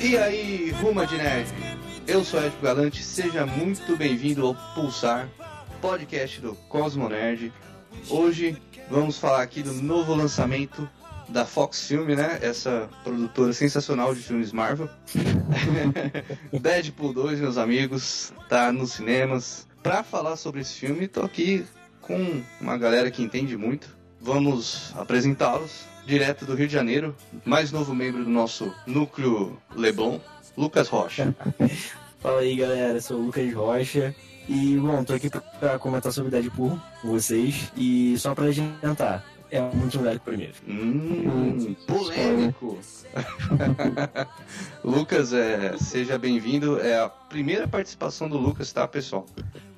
E aí, Ruma de Nerd? Eu sou Ed Galante, seja muito bem-vindo ao Pulsar, podcast do Cosmo Nerd. Hoje vamos falar aqui do novo lançamento da Fox Film, né? Essa produtora sensacional de filmes Marvel. Deadpool 2, meus amigos, tá nos cinemas. Pra falar sobre esse filme, tô aqui com uma galera que entende muito. Vamos apresentá-los direto do Rio de Janeiro, mais novo membro do nosso núcleo Leblon, Lucas Rocha. Fala aí galera, eu sou o Lucas Rocha e bom, tô aqui pra comentar sobre Deadpool com vocês e só pra adiantar, é muito melhor que o primeiro. Hum, polêmico! Lucas, é, seja bem-vindo. É a primeira participação do Lucas, tá, pessoal?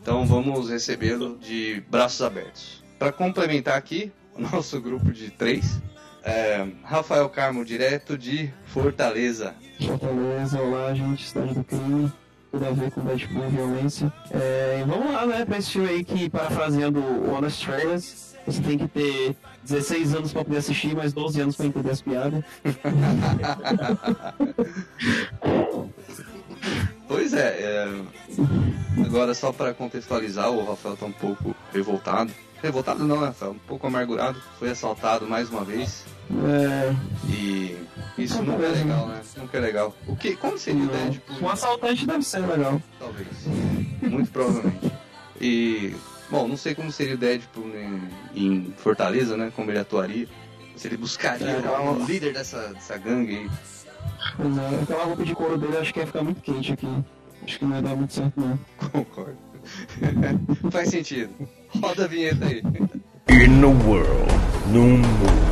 Então vamos recebê-lo de braços abertos. Para complementar aqui, o nosso grupo de três, é, Rafael Carmo, direto de Fortaleza. Fortaleza, olá, gente, cidade do crime. Tudo a ver com Deadpool e violência. É, vamos lá, né, pra esse filme aí que, parafraseando o Honest Trailers, você tem que ter 16 anos pra poder assistir, mais 12 anos pra entender as piadas. pois é, é, agora só para contextualizar, o Rafael tá um pouco revoltado. Revoltado não, né, Rafael? Um pouco amargurado. Foi assaltado mais uma vez. É, E isso nunca é legal, né? Nunca é legal. O que? Como seria o Deadpool? um assaltante deve ser legal. Talvez. Muito provavelmente. E, bom, não sei como seria o Deadpool em, em Fortaleza, né? Como ele atuaria. Se ele buscaria É, o não. líder dessa, dessa gangue aí. Pois é, aquela roupa de couro dele acho que ia ficar muito quente aqui. Acho que não ia dar muito certo, não. Concordo. Faz sentido. Roda a vinheta aí. In the world, num mundo.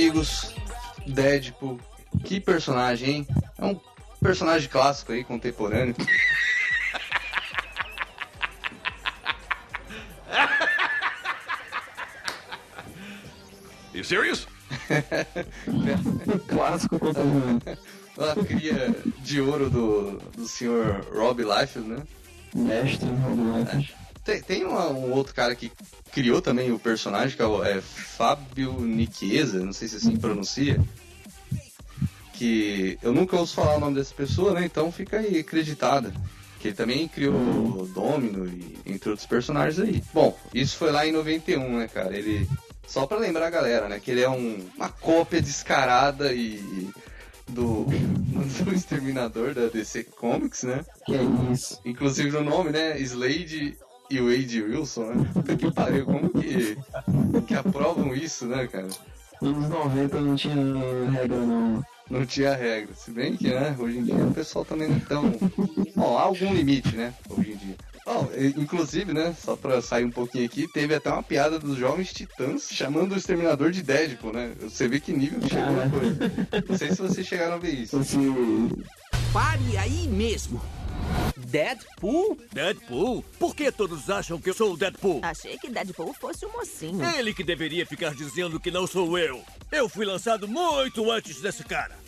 Amigos, Deadpool, que personagem, hein? É um personagem clássico aí, contemporâneo. You serious? Clássico contemporâneo. Uma cria de ouro do, do senhor Rob Liefeld, né? Mestre, Rob Liefeld. Tem, tem uma- um outro cara que criou também o personagem, que é o é, Fábio Nichiesa, não sei se assim pronuncia. Que eu nunca ouço falar o nome dessa pessoa, né? Então fica aí acreditada. Que ele também criou o Domino e entre outros personagens aí. Bom, isso foi lá em 91, né, cara? Ele. Só pra lembrar a galera, né? Que ele é um- uma cópia descarada e. Do, do Exterminador da DC Comics, né? Que é isso. Inclusive no nome, né? Slade e Wade Wilson, né? Puta que pariu, como que, que aprovam isso, né, cara? Nos anos 90 não tinha regra, não. Não tinha regra. Se bem que, né, hoje em dia o pessoal também não tão. Bom, há algum limite, né, hoje em dia. Bom, inclusive, né, só pra sair um pouquinho aqui, teve até uma piada dos jovens titãs chamando o exterminador de Deadpool, né? Você vê que nível que chegou a Cara. coisa. Não sei se vocês chegaram a ver isso. Esse Pare aí mesmo. Deadpool? Deadpool? Por que todos acham que eu sou o Deadpool? Achei que Deadpool fosse o mocinho. Ele que deveria ficar dizendo que não sou eu. Eu fui lançado muito antes desse cara.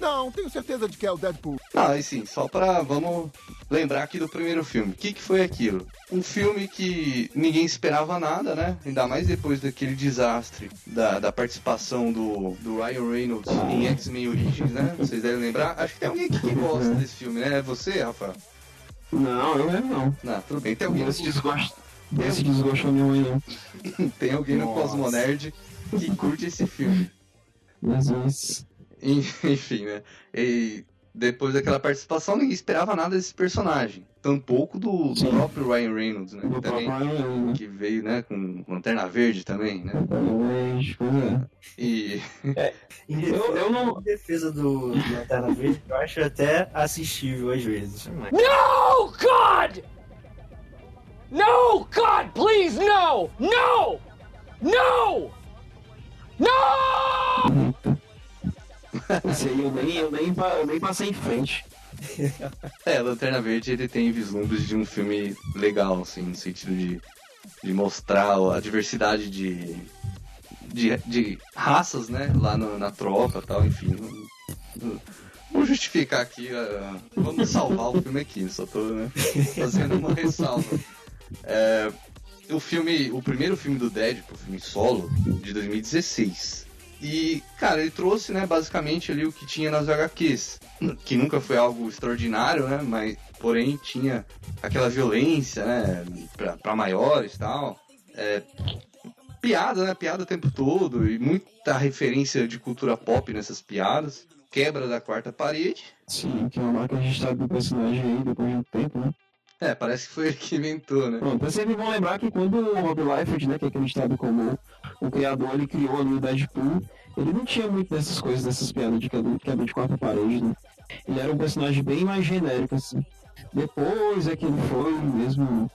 Não, tenho certeza de que é o Deadpool. Não, assim, só pra. Vamos lembrar aqui do primeiro filme. O que, que foi aquilo? Um filme que ninguém esperava nada, né? Ainda mais depois daquele desastre da, da participação do, do Ryan Reynolds em X-Men Origins, né? Vocês devem lembrar. Acho que tem alguém aqui que gosta desse filme, né? É você, Rafael? Não, eu mesmo não. Não, tudo bem. Tem alguém no, Esse desgosto. Esse desgosto minha mãe não. tem alguém no Nossa. Cosmonerd que curte esse filme. Jesus. Enfim, né? E depois daquela participação, ninguém esperava nada desse personagem. tampouco do, do próprio Ryan Reynolds, né? Que também, né? que veio, né, com Lanterna Verde também, né? É. E Em Eu- eu não- em defesa do, do Lanterna Verde, eu acho até assistível às vezes. No, God! No, God, please, no! No! No! No! Eu nem, eu nem, eu nem passei em frente. É, Lanterna Verde ele tem vislumbres de um filme legal, assim, no sentido de, de mostrar a diversidade de, de, de raças, né, lá no- na tropa tal, enfim. Vou justificar aqui, ah, vamos salvar o filme aqui, só tô né, fazendo uma ressalva. É, o filme, o primeiro filme do Deadpool, o filme solo, de 2016. E, cara, ele trouxe, né, basicamente ali o que tinha nas HQs, que nunca foi algo extraordinário, né, mas, porém, tinha aquela violência, né, pra, pra maiores e tal. É, piada, né, piada o tempo todo, e muita referência de cultura pop nessas piadas. Quebra da quarta parede. Sim, que é uma marca registrada do personagem aí depois de um tempo, né? É, parece que foi ele que inventou, né? Pronto, é sempre bom lembrar que quando o Rob Liefeld, né, que é acreditado como o criador, ele criou ali o Deadpool, ele não tinha muito dessas coisas, dessas piadas de quebra, de quarta parede, né? Ele era um personagem bem mais genérico, assim. Depois é que ele foi mesmo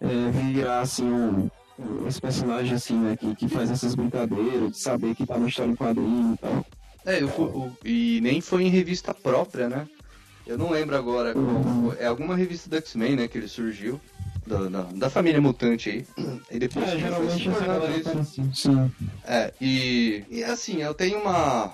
é, virar, assim, um, esse personagem, assim, né, que, que faz essas brincadeiras, de saber que tá na história em quadrinho e tal. É, o- o- e nem foi em revista própria, né? Eu não lembro agora qual foi. É alguma revista do X-Men, né? Que ele surgiu. Da, da, da família mutante aí. E depois É, geralmente essa galera isso. faz assim. Sim. É, e, e assim, eu tenho uma,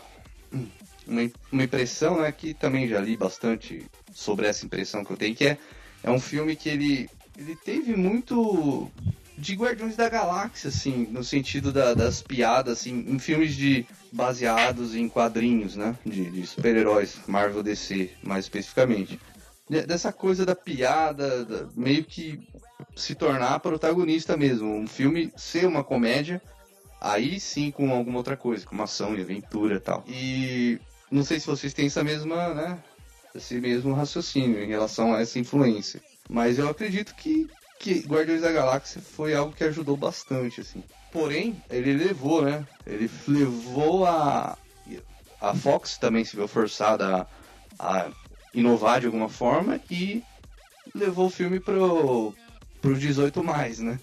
uma, uma impressão, né, que também já li bastante sobre essa impressão que eu tenho, que é, é um filme que ele, ele teve muito de Guardiões da Galáxia, assim, no sentido da- das piadas, assim, em filmes de baseados em quadrinhos, né, de, de super-heróis, Marvel DC, mais especificamente. De- Dessa coisa da piada, da- meio que se tornar protagonista mesmo, um filme ser uma comédia, Aí sim com alguma outra coisa, como ação e aventura e tal. E não sei se vocês têm essa mesma, né? Esse mesmo raciocínio em relação a essa influência. Mas eu acredito que, que Guardiões da Galáxia foi algo que ajudou bastante, assim. Porém, ele levou, né? Ele levou a. A Fox também se viu forçada a, a inovar de alguma forma e levou o filme pro, pro 18 mais, né?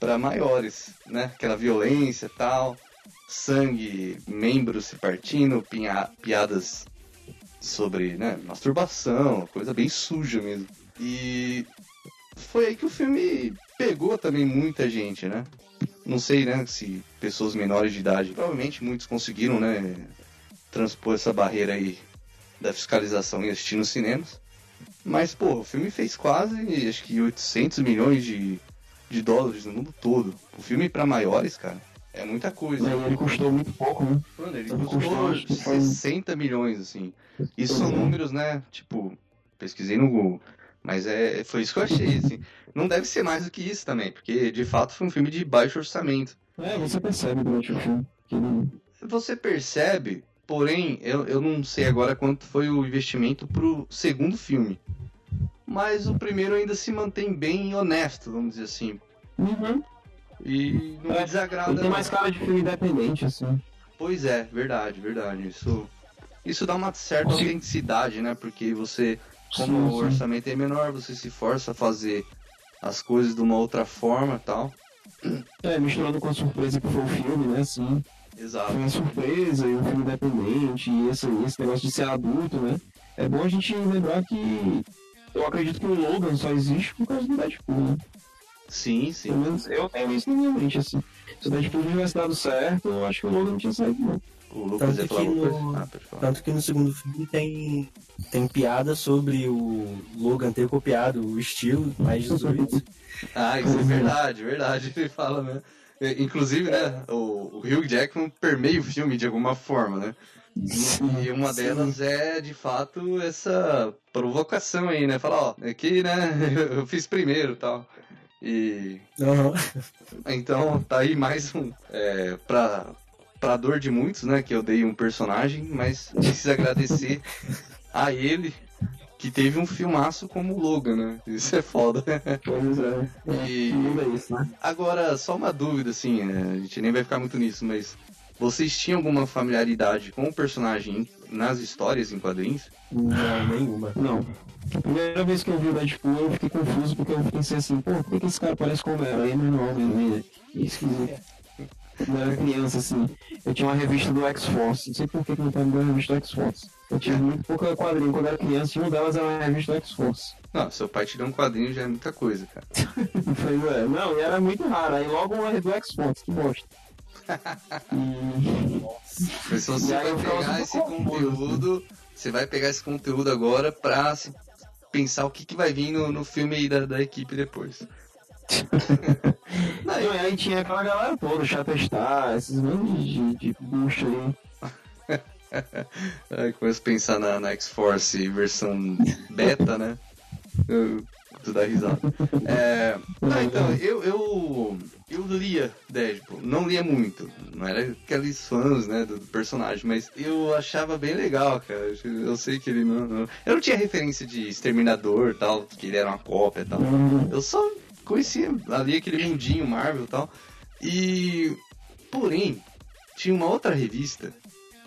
para maiores, né? Aquela violência tal, sangue, membros se partindo, pinha- piadas sobre, né, masturbação, coisa bem suja mesmo. E foi aí que o filme pegou também muita gente, né? Não sei, né, se pessoas menores de idade, provavelmente muitos conseguiram, né, transpor essa barreira aí da fiscalização e assistir nos cinemas. Mas, pô, o filme fez quase, acho que 800 milhões de, de dólares no mundo todo. O filme pra maiores, cara, é muita coisa. Aí ele custou muito pouco, né? Mano, ele Ele custou custou, acho que foi- 60 milhões, assim. Isso são números, né? Tipo, pesquisei no Google. Mas é, foi isso que eu achei, assim. Não deve ser mais do que isso também, porque de fato foi um filme de baixo orçamento. É, você percebe durante o filme que. Você percebe, porém, eu, eu não sei agora quanto foi o investimento pro segundo filme. Mas o primeiro ainda se mantém bem honesto, vamos dizer assim. Uhum. E não É, desagrada. Ele tem mais cara de filme independente, assim. Pois é, verdade, verdade. Isso, isso dá uma certa Sim. autenticidade, né? Porque você, como Sim, o sim. orçamento é menor, você se força a fazer as coisas de uma outra forma e tal. É, misturando com a surpresa que foi o filme, né, assim. Exato. Foi uma surpresa e um filme independente e esse, esse negócio de ser adulto, né? É bom a gente lembrar que eu acredito que o Logan só existe por causa do Deadpool, né? Sim, sim. Pelo menos eu tenho isso na minha mente, assim. Se o Deadpool não tivesse dado certo, eu acho que o Logan não tinha saído, não. O Lucas Tanto que no-? Ah. Tanto que no segundo filme tem, tem piada sobre o Logan ter copiado o estilo mais 18. Ah, isso é verdade, verdade. Ele fala, né? É, Inclusive, né, o, o Hugh Jackman permeia o filme de alguma forma, né? E uma delas é, de fato, essa provocação aí, né? Falar, ó, aqui, né, eu fiz primeiro e tal. E Aham. Então, tá aí mais um. É, pra, pra dor de muitos, né? Que eu dei um personagem, mas preciso agradecer a ele que teve um filmaço como o Logan, né? Isso é foda. Pois é. é E- Muda isso, né? Agora, só uma dúvida, assim, é, a gente nem vai ficar muito nisso, mas vocês tinham alguma familiaridade com o personagem nas histórias em quadrinhos? Não, nenhuma. Não. A primeira vez que eu vi o Deadpool, eu fiquei confuso porque eu pensei assim, pô, por que, esse cara parece com o Homem-Aranha, mas não é Homem-Aranha? Que esquisito. Quando eu era criança, assim, eu tinha uma revista do X-Force. Não sei por que meu pai me deu a revista do X-Force. Eu tive muito pouca quadrinho quando eu era criança e uma delas era a revista do X-Force. Não, seu pai te deu um quadrinho já é muita coisa, cara. Pois é, não, e era muito raro. Aí logo uma do X-Force, que bosta. E... Se você vai pegar esse conteúdo, você vai pegar esse conteúdo agora pra se- pensar o que, que vai vir no, no filme aí da, da equipe depois. Não, e aí tinha aquela galera toda, Chatestar, esses monte de, de bucha aí. Aí começa a pensar na, na X-Force versão beta, né? Eu, tu dá risada. É, então, eu, eu, eu lia Deadpool, não lia muito, não era aqueles fãs, né, do personagem, mas eu achava bem legal, cara. Eu sei que ele não, não- Eu não tinha referência de Exterminador tal, que ele era uma cópia e tal. Eu só conhecia ali aquele mundinho Marvel e tal. E. Porém, tinha uma outra revista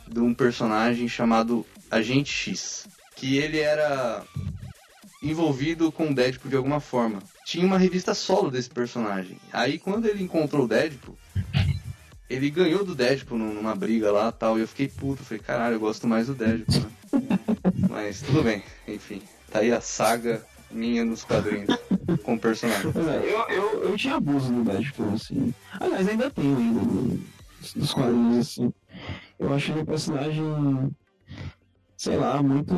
de um personagem chamado Agente X. Que ele era envolvido com o Deadpool de alguma forma. Tinha uma revista solo desse personagem. Aí quando ele encontrou o Deadpool, ele ganhou do Deadpool num- numa briga lá tal. E eu fiquei puto. Falei, caralho, eu gosto mais do Deadpool. né? Mas tudo bem, enfim. Tá aí a saga minha nos quadrinhos com o personagem. É, eu, eu, eu tinha abuso do Deadpool, assim. Aliás, ainda tenho ainda do- dos quadrinhos, assim. Eu achei o personagem, sei lá, muito.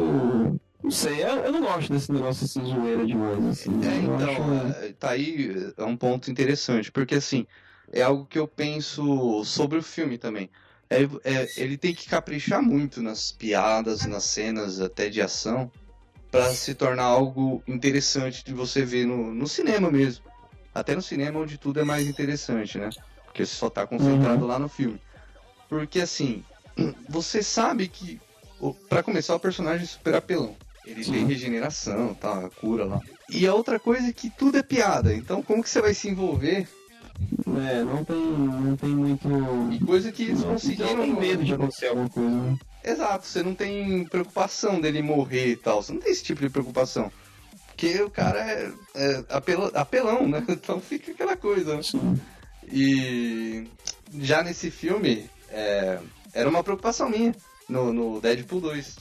Não sei, eu, eu não gosto desse negócio assim, zoeira demais, assim. É, eu então, acho- é, tá aí é um ponto interessante, porque assim, é algo que eu penso sobre o filme também. É, é, ele tem que caprichar muito nas piadas, nas cenas até de ação, pra se tornar algo interessante de você ver no, no cinema mesmo. Até no cinema onde tudo é mais interessante, né? Porque você só tá concentrado lá no filme. Porque assim, você sabe que, pra começar, o personagem é super apelão. Ele tem regeneração, tá, cura lá. E a outra coisa é que tudo é piada. Então como que você vai se envolver? É, não tem, não tem muito. E coisa que eles Não, conseguiram. não tem medo de acontecer alguma coisa, né? Exato, você não tem preocupação dele morrer e tal. Você não tem esse tipo de preocupação. Porque o cara é, é apela- apelão, né? Então fica aquela coisa. né? E já nesse filme, é, era uma preocupação minha no, no Deadpool 2.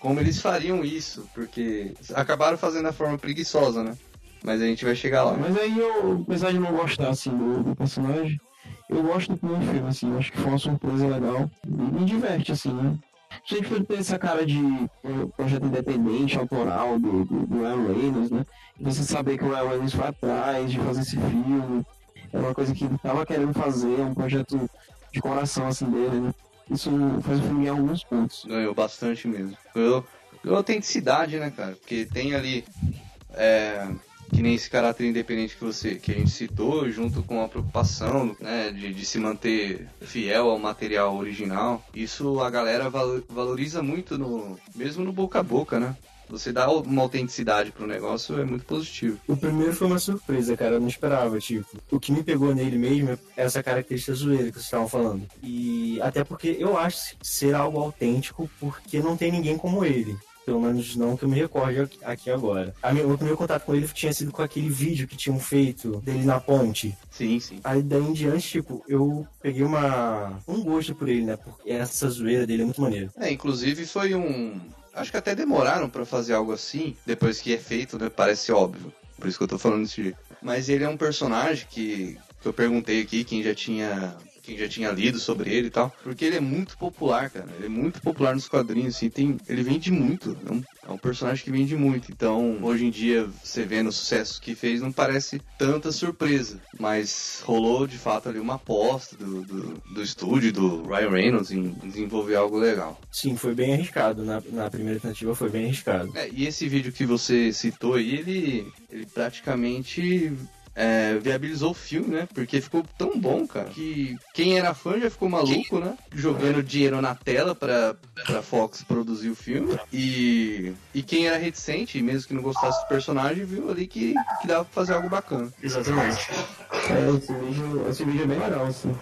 Como eles fariam isso, porque acabaram fazendo da forma preguiçosa, né? Mas a gente vai chegar lá. Mas aí eu, apesar de não gostar assim do, do personagem, eu gosto do primeiro filme, assim, eu acho que foi uma surpresa legal. E me diverte, assim, né? Se a gente for ter essa cara de eh, projeto independente, autoral do, do, do Ryan Reynolds, né? E você saber que o Ryan Reynolds foi atrás de fazer esse filme, é uma coisa que ele tava querendo fazer, é um projeto de coração, assim, dele, né? Isso faz o filme em alguns pontos. Ganhou bastante mesmo. Ganhou, ganhou autenticidade, né, cara? Porque tem ali. é, que nem esse caráter independente que você que a gente citou, junto com a preocupação né, de, de se manter fiel ao material original. Isso a galera valo- valoriza muito no. mesmo no boca a boca, né? Você dá uma autenticidade pro negócio é muito positivo. O primeiro foi uma surpresa, cara. Eu não esperava, tipo. O que me pegou nele mesmo é essa característica zoeira que vocês estavam falando. E até porque eu acho ser algo autêntico, porque não tem ninguém como ele. Pelo menos não que eu me recorde aqui- agora. A meu, o primeiro contato com ele tinha sido com aquele vídeo que tinham feito dele na ponte. Sim, sim. Aí daí em diante, tipo, eu peguei uma um gosto por ele, né? Porque essa zoeira dele é muito maneira. É, inclusive foi um. Acho que até demoraram pra fazer algo assim, depois que é feito, né? Parece óbvio. Por isso que eu tô falando desse jeito. Mas ele é um personagem que, que eu perguntei aqui quem já tinha. Quem já tinha lido sobre ele e tal. Porque ele é muito popular, cara. Ele é muito popular nos quadrinhos, assim. Tem, ele vende muito. É um, é um personagem que vende muito. Então, hoje em dia, você vendo o sucesso que fez, não parece tanta surpresa. Mas rolou, de fato, ali uma aposta do, do, do estúdio, do Ryan Reynolds, em desenvolver algo legal. Sim, foi bem arriscado. Na, na primeira tentativa foi bem arriscado. É, e esse vídeo que você citou aí, ele, ele praticamente é, viabilizou o filme, né? Porque ficou tão bom, cara, que quem era fã já ficou maluco, né? Jogando dinheiro na tela pra, pra Fox produzir o filme. E, e quem era reticente, mesmo que não gostasse do personagem, viu ali que, que dava pra fazer algo bacana. Exatamente. É, esse vídeo, esse vídeo é bem legal, assim.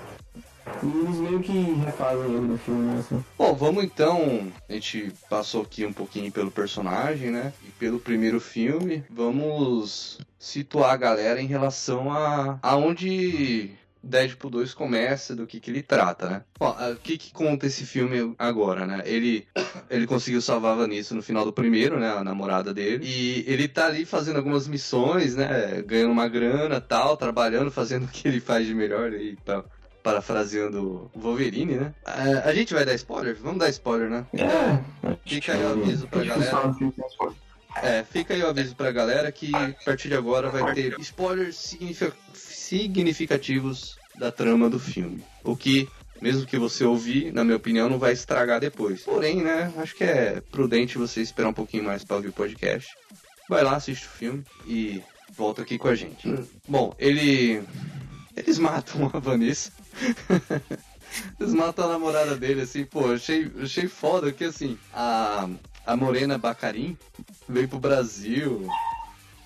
E eles meio que refazem ele no filme, né, assim. Bom, vamos então. A gente passou aqui um pouquinho pelo personagem, né? E pelo primeiro filme. Vamos situar a galera em relação a aonde Deadpool 2 começa, do que, que ele trata, né? Bom, o que, que conta esse filme agora, né? Ele, ele conseguiu salvar a Vanessa no final do primeiro, né? A namorada dele. E ele tá ali fazendo algumas missões, né? Ganhando uma grana tal, trabalhando, fazendo o que ele faz de melhor aí, tá? Parafraseando o Wolverine, né? A, a gente vai dar spoiler? Vamos dar spoiler, né? É, Fica aí o aviso pra galera. É, fica aí o aviso pra galera que a partir de agora vai ter spoilers significa- significativos da trama do filme. O que, mesmo que você ouvir, na minha opinião, não vai estragar depois. Porém, né, acho que é prudente você esperar um pouquinho mais pra ouvir o podcast. Vai lá, assiste o filme e volta aqui com a gente. Bom, ele. Eles matam a Vanessa. Eles matam a namorada dele, assim, pô, achei, achei foda que assim, a, a Morena Bacarim veio pro Brasil,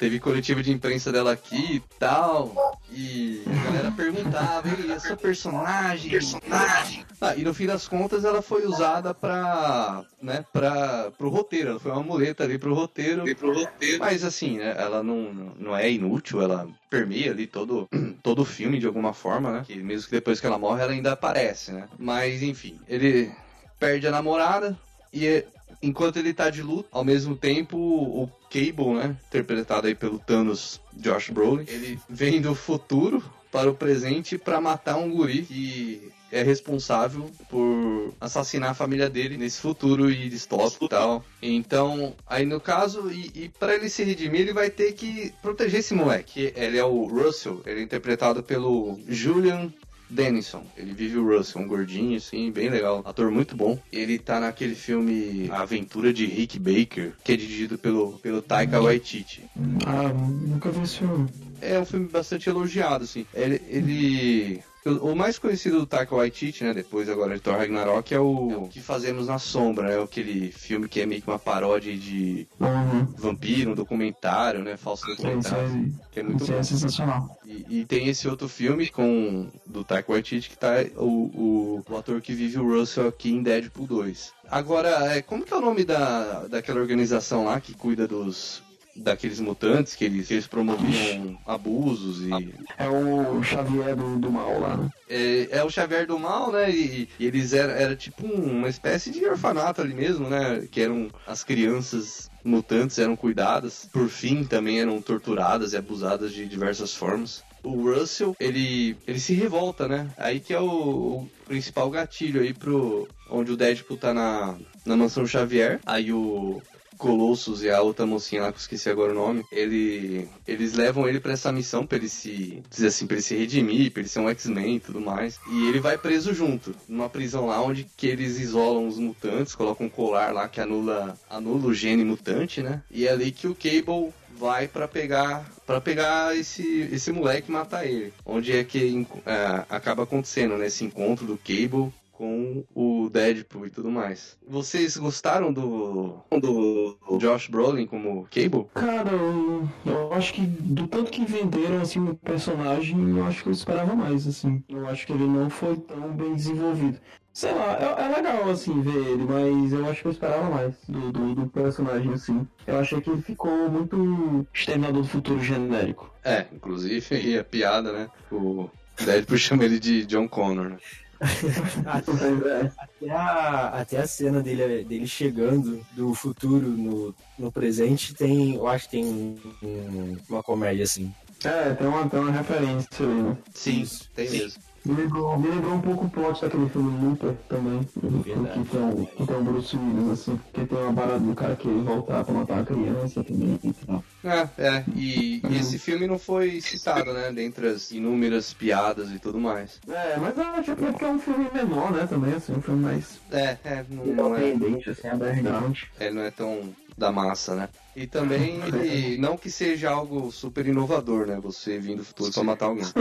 teve coletiva de imprensa dela aqui e tal, e a galera perguntava, e essa personagem, personagem. Ah, e no fim das contas ela foi usada pra, né, pra, pro roteiro, ela foi uma muleta ali pro roteiro, pro roteiro. mas assim, né, ela não, não é inútil, ela permeia ali todo, todo o filme de alguma forma, né, que mesmo que depois que ela morre ela ainda aparece, né, mas enfim, ele perde a namorada e enquanto ele tá de luto, ao mesmo tempo o Cable, né, interpretado aí pelo Thanos Josh Brolin, ele vem do futuro para o presente para matar um guri que é responsável por assassinar a família dele nesse futuro e distópico e tal. Então, aí no caso, e, e para ele se redimir, ele vai ter que proteger esse moleque. Ele é o Russell, ele é interpretado pelo Julian Dennison. Ele vive o Russell, um gordinho, assim, bem legal. Ator muito bom. Ele tá naquele filme A Aventura de Rick Baker, que é dirigido pelo, pelo Taika Waititi. Ah, nunca vi esse filme. É um filme bastante elogiado, assim. Ele. ele- O mais conhecido do Taika Waititi, né? Depois agora de Thor Ragnarok, é o, é o Que Fazemos na Sombra, né? Aquele filme que é meio que uma paródia de Uhum. vampiro, um documentário, né? Falso documentário. aí, Que é muito isso aí bom. é sensacional. E, e tem esse outro filme com do Taika Waititi que tá o, o, o ator que vive o Russell aqui em Deadpool 2. Agora, é, como que é o nome da, daquela organização lá que cuida dos daqueles mutantes que eles, que eles promoviam abusos e É o Xavier do, do mal lá, né? é, é o Xavier do Mal, né? E, e eles eram era tipo um- uma espécie de orfanato ali mesmo, né? Que eram as crianças mutantes eram cuidadas, por fim também eram torturadas e abusadas de diversas formas. O Russell, ele, ele se revolta, né? Aí que é o, o principal gatilho aí pro onde o Deadpool tá na, na mansão Xavier. Aí o Colossus e a outra mocinha lá, que eu esqueci agora o nome, ele, eles levam ele pra essa missão pra ele se, dizer assim, pra ele se redimir, pra ele ser um X-Men e tudo mais. E ele vai preso junto, numa prisão lá onde que eles isolam os mutantes, colocam um colar lá que anula, anula o gene mutante, né? E é ali que o Cable vai pra pegar para pegar esse esse moleque e matar ele. Onde é que é, acaba acontecendo nesse encontro do Cable com o Deadpool e tudo mais. Vocês gostaram do, do Josh Brolin como Cable? Cara, eu, eu acho que do tanto que venderam assim o personagem, eu acho que eu esperava mais, assim. Eu acho que ele não foi tão bem desenvolvido. Sei lá, é, é legal assim ver ele, mas eu acho que eu esperava mais do, do, do personagem, assim. Eu achei que ele ficou muito Exterminador do Futuro genérico. É, inclusive aí a piada, né? O Deadpool chama ele de John Connor, né? Até a, até a cena dele, dele chegando do futuro no, no presente tem. Eu acho que tem um- um- uma comédia assim. É, tem uma, tem uma referência ali, né? Sim, tem mesmo. Me lembrou, me lembrou um pouco o plot daquele filme Looper também. Verdade. Que tem, um, que tem um Bruce Willis, assim. Que tem uma parada do cara que voltar pra matar a criança também e tal. É, é. E, e esse filme não foi citado, né? Dentre as inúmeras piadas e tudo mais. É, mas eu acho que é porque é um filme menor, né, também, assim, um filme mais É, é, não, não é, independente, assim, underground. é, não é tão da massa, né? E também, ele, não que seja algo super inovador, né? Você vir do futuro pra matar alguém.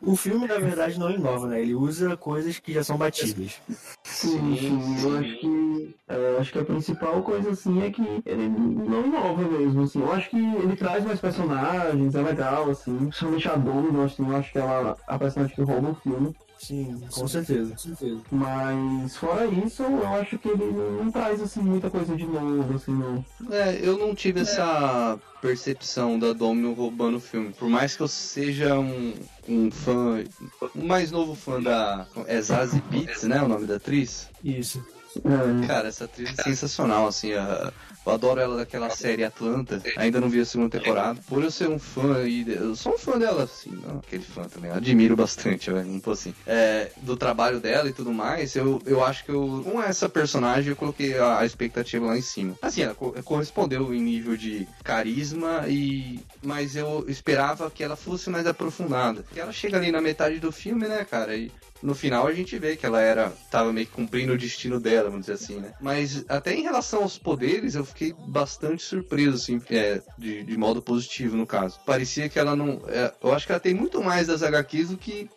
O filme, na verdade, não inova, né? Ele usa coisas que já são batidas. Sim, sim, eu acho que é, acho que a principal coisa assim é que ele não inova mesmo, assim. Eu acho que ele traz mais personagens, é legal, assim, principalmente a Domino, assim, eu acho que ela a personagem que rouba o filme. Sim, com certeza, com certeza. Mas fora isso, eu acho que ele não, traz assim muita coisa de novo, assim, não. É, eu não tive essa percepção da Domino roubando o filme. Por mais que eu seja um, um fã, um mais novo fã da. É Zazie Beats, né? O nome da atriz. Isso. É, Cara, essa atriz é sensacional, assim. a- eu adoro ela daquela série Atlanta. Ainda não vi a segunda temporada. Por eu ser um fã de- Eu sou um fã dela, assim. Não aquele fã também. Eu admiro bastante, velho. Não tô assim. É, do trabalho dela e tudo mais. Eu, eu acho que eu. Com essa personagem, eu coloquei a, a expectativa lá em cima. Assim, ela co- correspondeu em nível de carisma e. Mas eu esperava que ela fosse mais aprofundada. Porque ela chega ali na metade do filme, né, cara? E no final a gente vê que ela era tava meio que cumprindo o destino dela, vamos dizer assim, né? Mas até em relação aos poderes, eu fiquei bastante surpreso, assim, é, de, de modo positivo, no caso. Parecia que ela não. é, eu acho que ela tem muito mais das HQs do que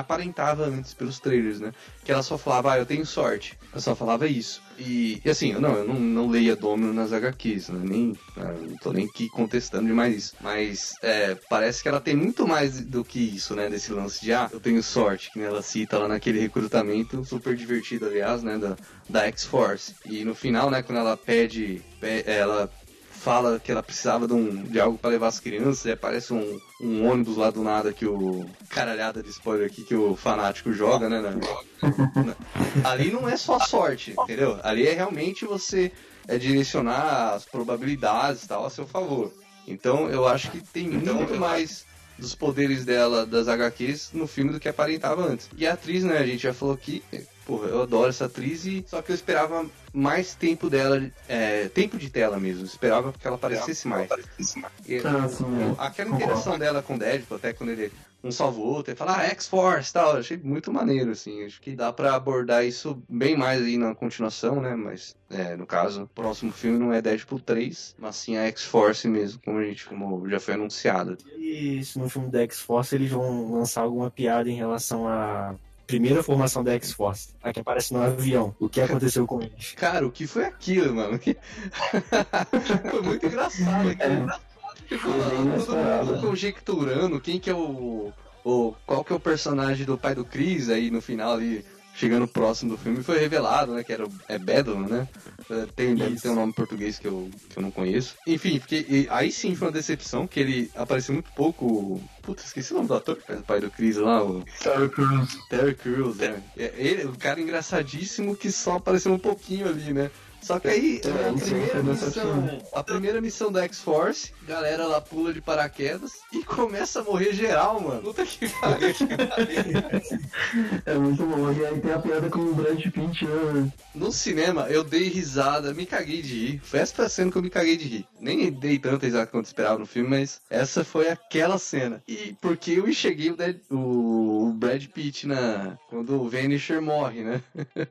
aparentava antes pelos trailers, né? Que ela só falava, ah, eu tenho sorte. Ela só falava isso. E, e assim, não, eu não, não leia Domino nas HQs, né? nem, ah, não tô nem aqui contestando demais isso. Mas é, parece que ela tem muito mais do que isso, né? Desse lance de, ah, eu tenho sorte, que ela cita lá naquele recrutamento, super divertido, aliás, né? Da, da X-Force. E no final, né, quando ela pede, pe- ela fala que ela precisava de, um, de algo para levar as crianças, e aparece um, um ônibus lá do nada que o. Caralhada de spoiler aqui que o fanático joga, né? na- ali não é só sorte, entendeu? Ali é realmente você é, direcionar as probabilidades e tal a seu favor. Então eu acho que tem muito mais dos poderes dela, das HQs, no filme do que aparentava antes. E a atriz, né, a gente já falou aqui, porra, eu adoro essa atriz e só que eu esperava mais tempo dela, é, tempo de tela mesmo, esperava que ela aparecesse mais. E, Ah, sim, é. aquela interação dela com o Deadpool, até quando ele um salva o outro, ele fala, ah, X-Force tal, eu achei muito maneiro, assim, acho que dá pra abordar isso bem mais aí na continuação, né, mas, é, no caso, o próximo filme não é Deadpool 3, mas sim a X-Force mesmo, como a gente, como já foi anunciado. E se no filme da X-Force eles vão lançar alguma piada em relação à primeira formação da X-Force, a que aparece no avião. O que aconteceu com eles? Cara, o que foi aquilo, mano? foi muito engraçado aquilo. Ficou inesperado. mundo conjecturando quem que é o, o. Qual que é o personagem do pai do Chris aí no final ali. Chegando próximo do filme, foi revelado, né? Que era o, é Bedlam, né? É, Tem, deve ter um nome em português que eu, que eu não conheço. Enfim, porque aí sim foi uma decepção, que ele apareceu muito pouco. Puta, esqueci o nome do ator, que é o pai do Chris lá, o Terry Crews. Terry Crews, né? É, Ele, o cara engraçadíssimo que só apareceu um pouquinho ali, né? Só que aí, É, a primeira missão, a primeira missão da X-Force, galera lá pula de paraquedas e começa a morrer geral, mano. Puta que pariu. É muito bom. E aí tem a piada com o Brad Pitt, né? No cinema, eu dei risada, me caguei de rir. Foi essa cena que eu me caguei de rir. Nem dei tanta risada quanto esperava no filme, mas essa foi aquela cena. E porque eu enxerguei o- o Brad Pitt na quando o Vanisher morre, né?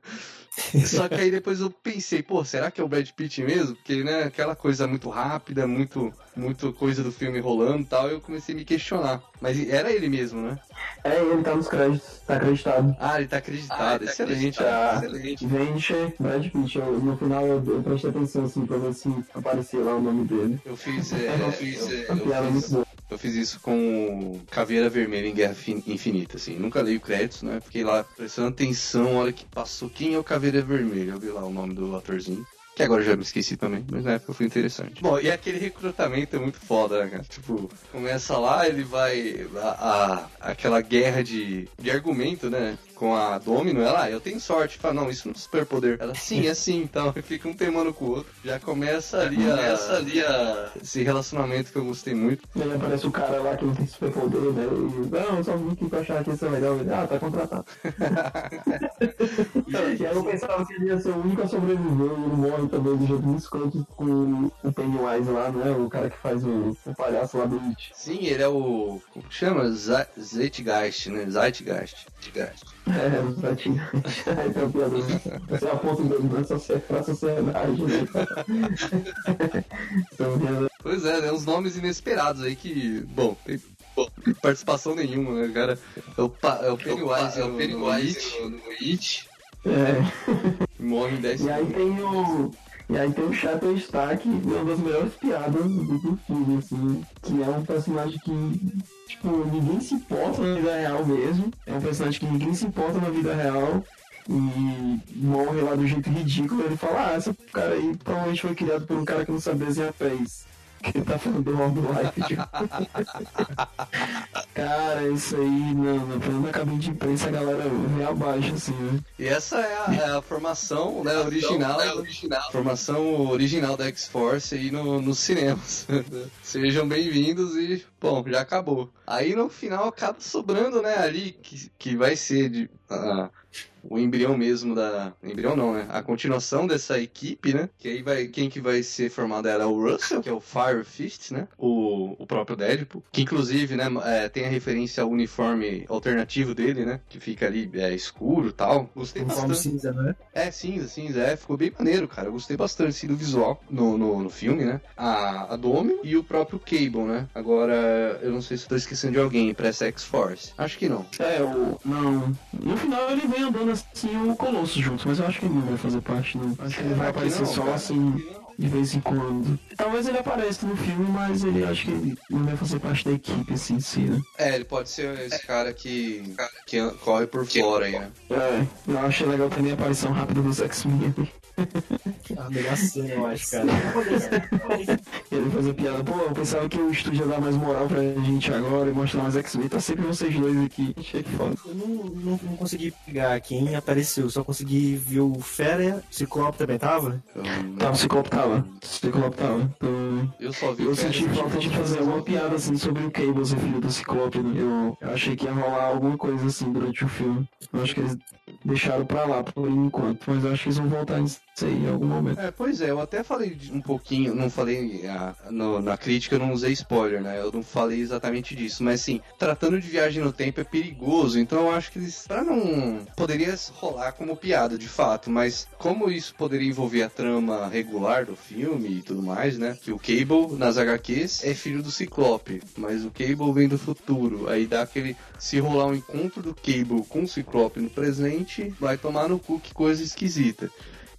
Só que aí depois eu pensei, pô, será que é o Brad Pitt mesmo? Porque, né, aquela coisa muito rápida, muito, muito coisa do filme rolando e tal, eu comecei a me questionar. Mas era ele mesmo, né? É, ele tá nos créditos, tá acreditado. Ah, ele tá acreditado, excelente, Tá. excelente. Venture, Brad Pitt. Eu- no final eu, eu prestei atenção assim pra ver se aparecia lá o nome dele. Eu fiz, é, eu fiz, é, é eu muito fiz, boa. Eu fiz isso com Caveira Vermelha em Guerra Fin- Infinita, assim. Nunca leio créditos, né? Fiquei lá prestando atenção, a hora que passou quem é o Caveira Vermelha. Eu vi lá o nome do atorzinho. Que agora já me esqueci também, mas na época foi interessante. Bom, e aquele recrutamento é muito foda, né, cara? Tipo, começa lá, ele vai. A, a- aquela guerra de, de argumento, né? Com a Domino, ela, ah, eu tenho sorte. Fala, não, isso não é superpoder. Ela, sim, é sim, então. Fica um temando com o outro. Já começa ali a. Começa ali a. Esse relacionamento que eu gostei muito. E aí aparece o cara lá que não tem superpoder, né? E, não, só vim aqui pra achar que isso é legal. Ele, ah, tá contratado. e aí eu pensava que ele ia ser o único a sobreviver e ele morre também do jeito muito escroto com o Pennywise lá, né? O cara que faz o, o palhaço lá do It. Sim, ele é o. Como que chama? Zeitgeist, né? Zeitgeist. É, praticamente. Aí uma piada. Você o dedo na sociedade, pra sociedade, né? Pois é, né? Uns nomes inesperados aí que. Bom, tem bom, participação nenhuma, né, cara? É o, pa, é o Pennywise, É o no- Pennywise no, no It. É. Morre em 10 E aí tem o. E aí tem o Stark, uma das melhores piadas do, filme, assim, que é um personagem que, tipo, ninguém se importa na vida real mesmo. É um personagem que ninguém se importa na vida real. E morre lá do jeito ridículo. Ele fala, ah, esse cara aí provavelmente foi criado por um cara que não sabe desenhar pés. Que ele tá falando do Rob Life, tipo. cara, isso aí, não, não, pelo na cabine de imprensa a galera vê abaixo, assim, né? E essa é a, é a formação né, original, é original. formação original da X-Force aí no, nos cinemas. Sejam bem-vindos e, bom, já acabou. Aí no final acaba sobrando, né, ali, que, que vai ser de, ah, o embrião mesmo da... Embrião não, né? A continuação dessa equipe, né? Que aí vai... Quem que vai ser formado era o Russell, que é o Fire Fist, né? O, o próprio Deadpool. Que inclusive, né, é, tem a referência ao uniforme alternativo dele, né? Que fica ali é, escuro e tal. Gostei Uniforme bastante. cinza, né? É, cinza, cinza, é, ficou bem maneiro, cara. Eu gostei bastante assim, do visual no, no, no filme, né? A, a Domi e o próprio Cable, né? Agora, eu não sei se eu tô esquecendo de alguém pra essa X-Force. Acho que não. É, o. Não. No final ele vem andando assim o Colosso junto, mas eu acho que ele não vai fazer parte, não. Acho que ele vai aparecer só assim, de vez em quando. Talvez ele apareça no filme, mas ele acho que ele não vai fazer parte da equipe assim em si, né? É, ele pode ser esse cara que, que corre por fora aí, né? É, eu achei legal também a aparição rápida dos X-Men. A melhor cena, eu acho, cara. Ele faz a piada, pô, eu pensava que o estúdio ia dar mais moral pra gente agora e mostrar mais X-Men, tá sempre vocês dois aqui. Achei que foda. Eu não, não, não consegui pegar quem apareceu, só consegui ver o Fera, o Ciclope também tava? Eu, Tá, o Ciclope tava. O Ciclope tava. Então, eu só vi Eu senti falta de fazer alguma piada assim sobre o Cable ser filho do Ciclope. né? Eu, eu achei que ia rolar alguma coisa assim durante o filme. Eu acho que eles deixaram pra lá por enquanto, mas acho que eles vão voltar nisso aí em algum momento. É, pois é, eu até falei um pouquinho, não falei no- na crítica, eu não usei spoiler, né? Eu não falei exatamente disso, mas assim, tratando de viagem no tempo é perigoso, então eu acho que eles, pra não. poderia rolar como piada de fato, mas como isso poderia envolver a trama regular do filme e tudo mais, né? Que o Cable nas HQs é filho do Ciclope, mas o Cable vem do futuro, aí dá aquele. se rolar um encontro do Cable com o Ciclope no presente, vai tomar no cu que coisa esquisita.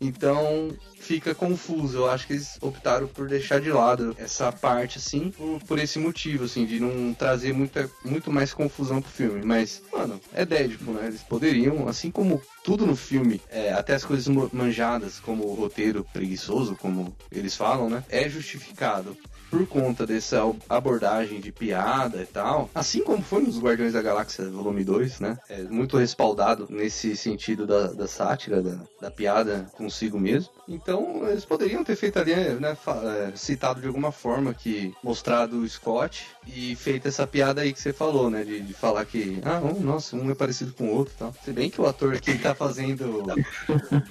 Então fica confuso. Eu acho que eles optaram por deixar de lado essa parte, assim, por, por esse motivo, assim, de não trazer muita, muito mais confusão pro filme. Mas, mano, é Deadpool, né? Eles poderiam, assim como tudo no filme, é, até as coisas manjadas, como o roteiro preguiçoso, como eles falam, né? É justificado por conta dessa abordagem de piada e tal, assim como foi nos Guardiões da Galáxia Volume 2, né? É muito respaldado nesse sentido da, da sátira, da, da piada consigo mesmo. Então, eles poderiam ter feito ali, né, é, citado de alguma forma que mostrado o Scott e feito essa piada aí que você falou, né, de, de falar que, ah, um, nossa, um é parecido com o outro e tal. Se bem que o ator que tá fazendo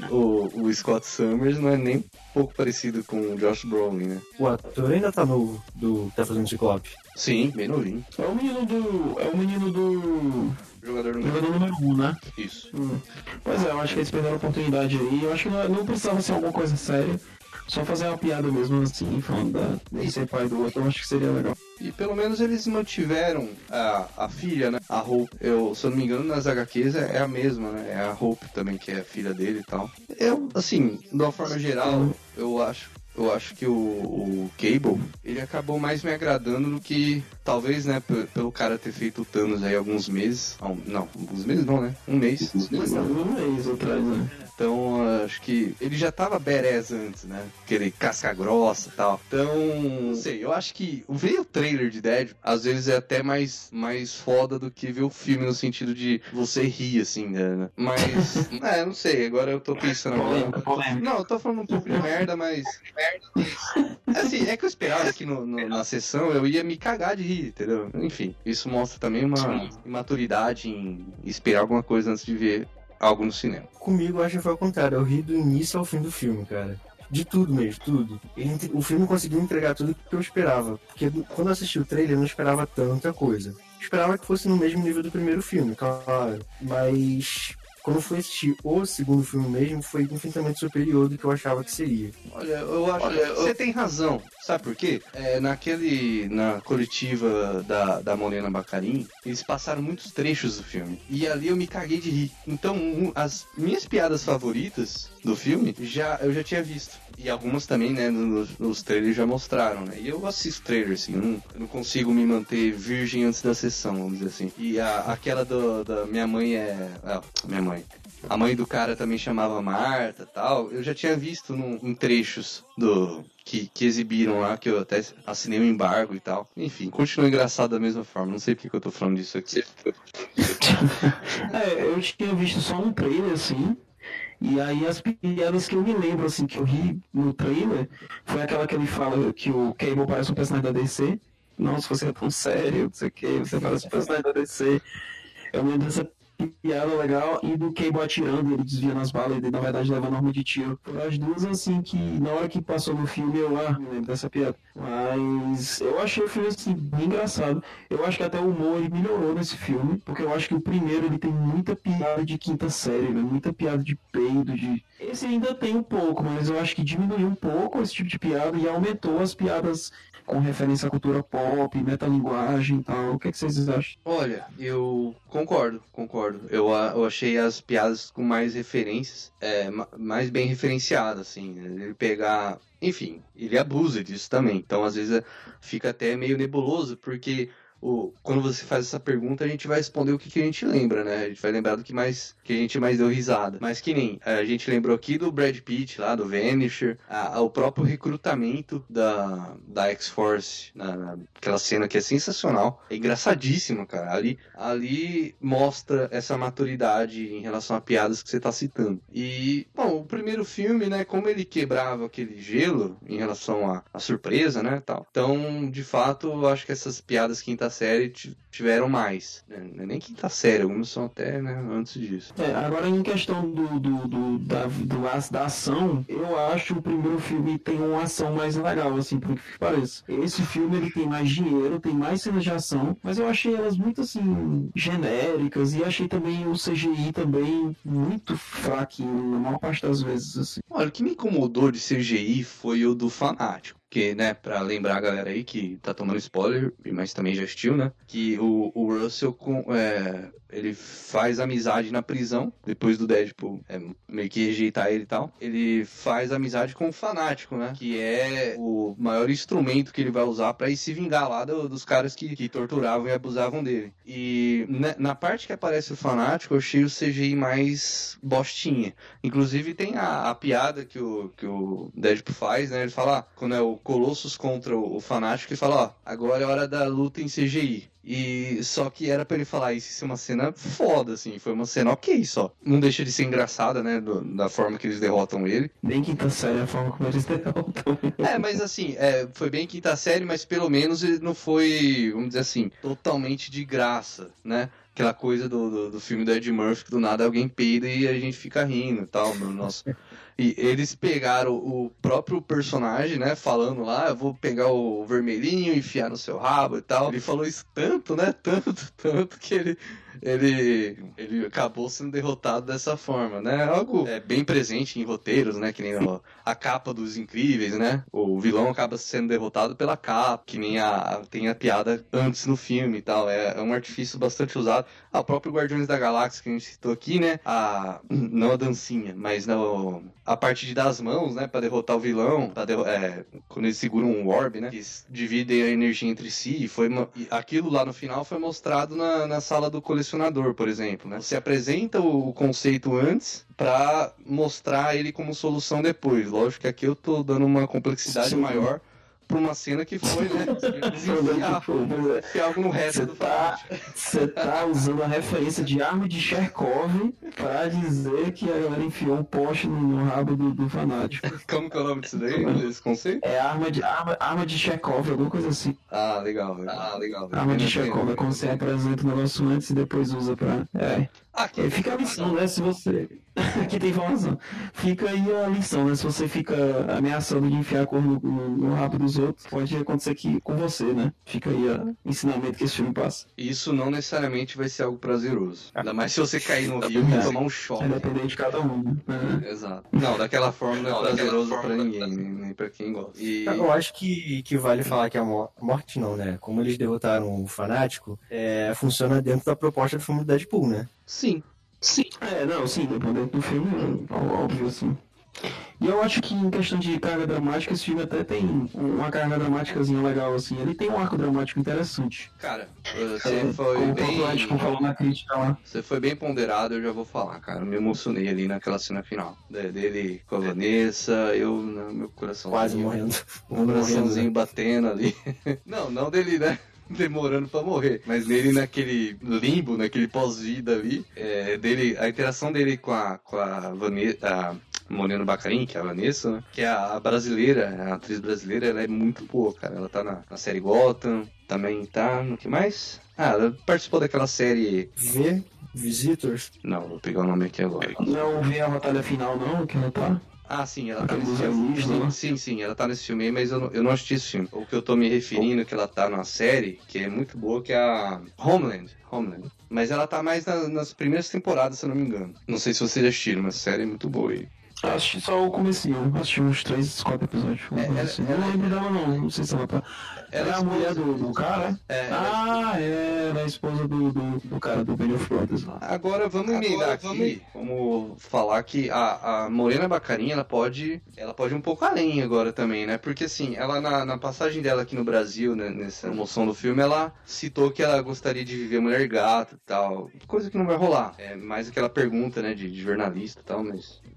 o, o Scott Summers não é nem um pouco parecido com o Josh Brolin, né? O ator ainda tá novo, do tá fazendo Ciclope. Sim, bem novinho. É o menino do. É o menino do. Jogador no Jogador número 1, um, né? Isso. Hum. Pois é, eu acho que eles perderam a oportunidade aí. Eu acho que não, não precisava ser alguma coisa séria. Só fazer uma piada mesmo assim, falando da, de ser pai do outro, eu acho que seria legal. E pelo menos eles mantiveram a, a filha, né? A Hope. Eu, se eu não me engano, nas HQs é, é a mesma, né? É a Hope também, que é a filha dele e tal. Eu, assim, de uma forma geral, eu acho. Eu acho que o, o Cable, ele acabou mais me agradando do que, talvez, né, pe- pelo cara ter feito o Thanos aí alguns meses. Não, alguns meses não, né? Um mês. Mas não, um mês atrás, né? Então, acho que ele já tava badass antes, né? Aquele casca grossa e tal. Então, não sei, eu acho que ver o trailer de Dead, às vezes é até mais, mais foda do que ver o filme no sentido de você rir, assim, né? Mas, é, não sei, agora eu tô pensando polêmica. Não, eu tô falando um pouco de merda, mas. Assim, é que eu esperava que no- no- na sessão eu ia me cagar de rir, entendeu? Enfim, isso mostra também uma imaturidade em esperar alguma coisa antes de ver algo no cinema. Comigo, eu acho que foi ao contrário. Eu ri do início ao fim do filme, cara. De tudo mesmo, tudo. Ele o filme conseguiu entregar tudo que eu esperava. Porque quando eu assisti o trailer, eu não esperava tanta coisa. Esperava que fosse no mesmo nível do primeiro filme, claro. Mas quando eu fui assistir o segundo filme mesmo, foi infinitamente superior do que eu achava que seria. Olha, eu acho que você tem razão. Sabe por quê? É, naquele. Na coletiva da, da Morena Bacarim, eles passaram muitos trechos do filme. E ali eu me caguei de rir. Então, um- as minhas piadas favoritas do filme já eu já tinha visto. E algumas também, né, nos, nos trailers já mostraram, né? E eu assisto trailers, assim, não, não consigo me manter virgem antes da sessão, vamos dizer assim. E a, aquela do, da minha mãe é. Ah, minha mãe. A mãe do cara também chamava Marta tal. Eu já tinha visto num- em trechos do. Que, que exibiram lá, que eu até assinei um embargo e tal. Enfim, continua engraçado da mesma forma. Não sei porque que eu tô falando disso aqui. É, eu tinha visto só um trailer, assim. E aí as piadas que eu me lembro, assim, que eu ri no trailer, foi aquela que ele fala que o Cable parece um personagem da DC. Nossa, você é tão sério, não sei o que, você parece um personagem da DC. Eu lembro dessa piada legal e do Cable atirando, ele desviando as balas, ele na verdade leva norma de tiro. As duas assim que na hora que passou no filme eu ah, me lembro dessa piada. Mas eu achei o filme assim bem engraçado. Eu acho que até o humor ele melhorou nesse filme, porque eu acho que o primeiro ele tem muita piada de quinta série, muita piada de peido, de. Esse ainda tem um pouco, mas eu acho que diminuiu um pouco esse tipo de piada e aumentou as piadas com referência à cultura pop, metalinguagem e tal. O que, é que vocês acham? Olha, eu concordo, concordo. Eu, eu achei as piadas com mais referências, é, ma- mais bem referenciadas, assim. né? Ele pegar. Enfim, ele abusa disso também. Então, às vezes, fica até meio nebuloso, porque o, quando você faz essa pergunta, a gente vai responder o que, que a gente lembra, né? A gente vai lembrar do que mais que a gente mais deu risada. Mas que nem a gente lembrou aqui do Brad Pitt lá, do Vanisher, a- a- o próprio recrutamento da, da X-Force, aquela cena que é sensacional. É engraçadíssima, cara. Ali, ali mostra essa maturidade em relação a piadas que você tá citando. E, bom, o primeiro filme, né, como ele quebrava aquele gelo em relação à surpresa, né, tal. Então, de fato, eu acho que essas piadas quinta série ti- tiveram mais. Né? É nem quinta série, algumas são até, né, antes disso. É, agora em questão do, do, do- da, do, da ação, eu acho o primeiro filme tem uma ação mais legal, assim, por que pareça. Esse filme ele tem mais dinheiro, tem mais cenas de ação, mas eu achei elas muito assim, genéricas, e achei também o CGI também muito fraquinho, na maior parte das vezes, assim. Olha, o que me incomodou de CGI foi o do Fanático. Que, né, pra lembrar a galera aí que tá tomando spoiler, mas também já assistiu, né? Que o, o Russell, com, é, ele faz amizade na prisão, depois do Deadpool é, meio que rejeitar ele e tal. Ele faz amizade com o Fanático, né? Que é o maior instrumento que ele vai usar ir se vingar lá do- dos caras que, que torturavam e abusavam dele. E na, na parte que aparece o Fanático, eu achei o CGI mais bostinha. Inclusive tem a, a piada que o, que o Deadpool faz, né? Ele fala, ah, quando é o Colossus contra o, o Fanático, ele fala, ó, agora é hora da luta em CGI. E só que era pra ele falar isso, isso é uma cena foda, assim, foi uma cena ok só. Não deixa de ser engraçada, né? do- da forma que eles derrotam ele. Bem quinta série a forma como eles derrotam. É, mas assim, é, foi bem quinta série, mas pelo menos ele não foi, vamos dizer assim, totalmente de graça, né? Aquela coisa do, do, do filme do Ed Murphy, que do nada alguém peida e a gente fica rindo e tal, no nosso... E eles pegaram o próprio personagem, né, falando lá, eu vou pegar o vermelhinho, enfiar no seu rabo e tal. Ele falou isso tanto, né, tanto, tanto que ele... Ele, ele acabou sendo derrotado dessa forma, né? Algo é, bem presente em roteiros, né? Que nem o- a capa dos Incríveis, né? O vilão acaba sendo derrotado pela capa, que nem a, tem a piada antes no filme e tal. É, é um artifício bastante usado. Ah, o próprio Guardiões da Galáxia que a gente citou aqui, né? A, não a dancinha, mas no, a parte de dar as mãos, né? Pra derrotar o vilão, pra derro- é, quando eles seguram um orb, né? Dividem a energia entre si. E foi uma- e aquilo lá no final foi mostrado na, na sala do colecionador, por exemplo, né? Você apresenta o, o conceito antes pra mostrar ele como solução depois. Lógico que aqui eu tô dando uma complexidade Sim. maior pra uma cena que foi, né? Enfiar, enfiar algo no resto Você do tá, você tá usando a referência de arma de Cherkov pra dizer que a galera enfiou um poste no, no rabo do, do fanático. Como que é o nome disso daí, desse conceito? É arma de, arma, arma de Chekhov, alguma coisa assim. Ah, legal. Ah, legal. Arma de Chekhov, é quando você apresenta o negócio antes e depois usa pra. É. Aqui É, fica a lição, né? Se você. Aqui tem informação. Fica aí a lição, né? Se você fica ameaçando de enfiar a cor no, no, no rabo dos outros, pode acontecer aqui com você, né? Fica aí o ensinamento que esse filme passa. Isso não necessariamente vai ser algo prazeroso. Ainda mais se você cair no rio e tomar um choque. É dependente de cada um, né? Exato. Não, daquela forma não é prazeroso pra ninguém, nem, nem pra quem gosta. E Eu acho que, que vale falar que a mor- morte não, né? Como eles derrotaram o fanático, é, funciona dentro da proposta do filme do Deadpool, né? Sim, Sim. É, não, sim, dependendo do filme, é óbvio, assim. E eu acho que em questão de carga dramática, esse filme até tem uma carga dramáticazinha legal, assim. Ele tem um arco dramático interessante. cara, você É, foi como o próprio Edson bem. falou na crítica lá. Você foi bem ponderado, eu já vou falar, cara. Eu me emocionei ali naquela cena final. De- Dele com a Vanessa, eu, no meu coração. Quase morrendo. Um coraçãozinho né? batendo ali. Não, não dele, né? Demorando pra morrer. Mas nele naquele limbo, naquele pós-vida ali. É, dele, a interação dele com a, com a Vanessa. A Moreno Bacarin, que é a Vanessa, né? Que é a brasileira, a atriz brasileira, ela é muito boa, cara. Ela tá na, na série Gotham, também tá no que mais? Ah, ela participou daquela série. V, Visitors. Não, vou pegar o nome aqui agora. Não vi a batalha final, não, que ela tá. Ah, sim, ela tá nesse filme. alienígenas, né? Sim, sim, sim, ela tá nesse filme aí, mas eu não, eu não assisti esse filme. O que eu tô me referindo é que ela tá numa série que é muito boa, que é a Homeland. Homeland. Mas ela tá mais na- nas primeiras temporadas, se eu não me engano. Não sei se vocês já assistiram, mas a série é muito boa aí. Eu Assisti só o comecinho, assisti uns 3, 4 episódios. É, ela- assim. ela- não lembro dela não, não sei se ela tá. Ela é a mulher do, do cara? É, ela- Ah, é, ela é a esposa do, do, do cara do Band of Brothers lá. Agora vamos emendar aqui, vamos falar que a, a Morena Bacarin, ela pode, ela pode ir um pouco além agora também, né? Porque assim, ela na, na passagem dela aqui no Brasil, né, nessa emoção do filme, ela citou que ela gostaria de viver mulher gato e tal, coisa que não vai rolar. É mais aquela pergunta, né, de, de jornalista e tal, mas é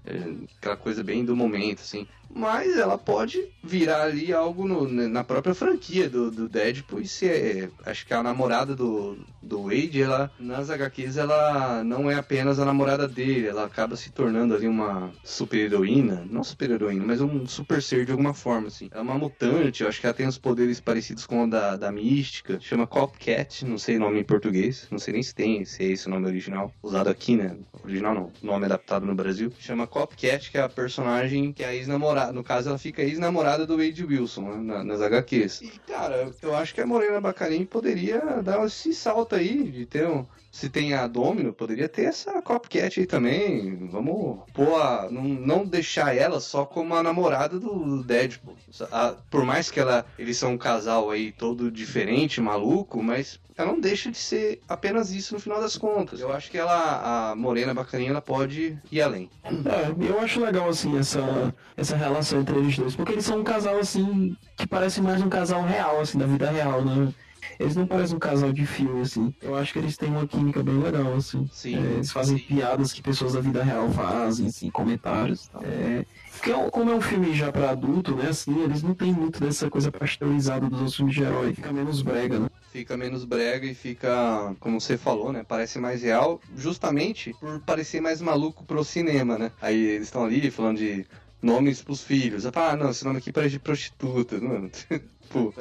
aquela coisa bem do momento, assim. Mas ela pode virar ali algo no- na própria franquia do, do Deadpool e ser. Acho que a namorada do, do Wade, ela, nas HQs, ela não é apenas a namorada dele, ela acaba se tornando ali uma super-heroína. Não super-heroína, mas um super ser de alguma forma, assim. É uma mutante, eu acho que ela tem os poderes parecidos com o da, da mística. Chama Copcat, não sei o nome em português. Não sei nem se tem, se é esse o nome original. Usado aqui, né? Original não, nome adaptado no Brasil. Chama Copcat, que é a personagem que é a ex-namorada. No caso, ela fica ex-namorada do Wade Wilson, né, na- nas HQs. E, cara, eu acho que a Morena Bacarin poderia dar esse salto aí, de ter um. Se tem a Domino, poderia ter essa Copcat aí também. Vamos pôr a, não, não deixar ela só como a namorada do Deadpool. A- por mais que ela, eles são um casal aí todo diferente, maluco, mas ela não deixa de ser apenas isso no final das contas. Eu acho que ela, a Morena Bacarinha, ela pode ir além. É, eu acho legal, assim, essa, essa relação entre eles dois, porque eles são um casal, assim, que parece mais um casal real, assim, da vida real, né? Eles não parecem um casal de filme, assim. Eu acho que eles têm uma química bem legal, assim. Sim. É, eles fazem piadas que pessoas da vida real fazem, assim, comentários e tal. É, porque é como é um filme já pra adulto, né, assim, eles não tem muito dessa coisa pasteurizada dos outros filmes de herói. Fica menos brega, né? Fica menos brega e fica, como você falou, né? Parece mais real, justamente por parecer mais maluco pro cinema, né? Aí eles estão ali falando de nomes pros filhos. Ah, não, esse nome aqui parece de prostituta, mano. Pô,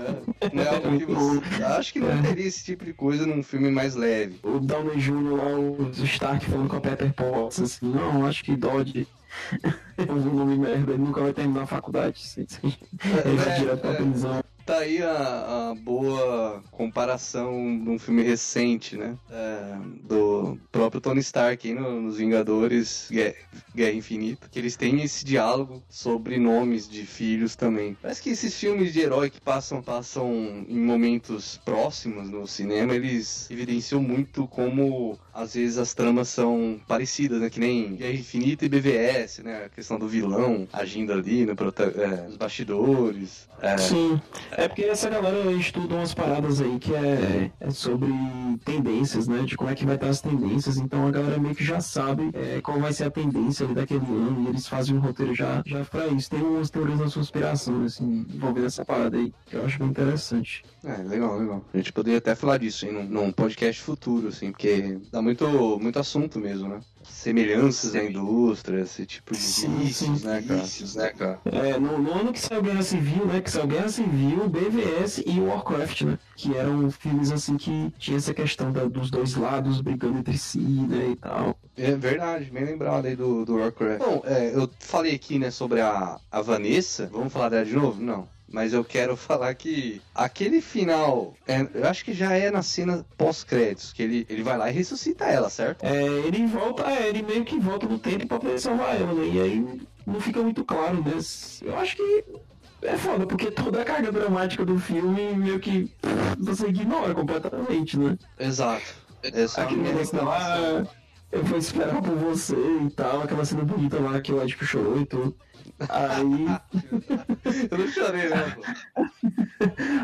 não é algo que você... Acho que não teria esse tipo de coisa num filme mais leve. O Downey Jr. lá, o Stark falando com a Peter Potts, assim, não, acho que Dodge é um nome merda, ele nunca vai terminar a faculdade, assim. ele vai É, direto pra é. prisão. Tá aí a, a boa comparação de um filme recente, né? É, do próprio Tony Stark aí no- nos Vingadores Guerra, Guerra Infinita. Que eles têm esse diálogo sobre nomes de filhos também. Parece que esses filmes de herói que passam, passam em momentos próximos no cinema, eles evidenciam muito como às vezes as tramas são parecidas, né? Que nem Guerra Infinita e BVS, né? Questão do vilão agindo ali no prota- é, nos bastidores. É, Sim, é porque essa galera estuda umas paradas aí que é, é sobre tendências, né? De como é que vai estar as tendências. Então a galera meio que já sabe é, qual vai ser a tendência ali daquele ano e eles fazem um roteiro já, já pra isso. Tem umas teorias da conspiração, assim, envolvendo essa parada aí, que eu acho bem interessante. É, legal, legal. A gente poderia até falar disso hein, num, podcast futuro, assim, porque dá muito muito, assunto mesmo, né? Semelhanças da indústria, esse tipo de Sim, vícios, sim. né, cara? Vícios, né, cara? É, no, no ano que saiu Guerra Civil, né? Que saiu Guerra Civil, BVS e Warcraft, né? Que eram filmes assim que tinha essa questão da- dos dois lados brigando entre si, né? E tal. É verdade, bem lembrado aí do, do Warcraft. Bom, é, eu falei aqui, né, sobre a, a Vanessa. Vamos falar dela de novo? Não. Mas eu quero falar que aquele final, é, eu acho que já é na cena pós-créditos, que ele, ele vai lá e ressuscita ela, certo? É, ele volta, é, ele meio que volta no tempo pra poder salvar ela, né? E aí não fica muito claro, né? Eu acho que é foda, porque toda a carga dramática do filme meio que pff, você ignora completamente, né? Exato. Essa Aquele negócio lá, reclamação. eu vou esperar por você e tal, aquela cena bonita lá que o Ed chorou e tudo. Aí, Eu não chorei, né,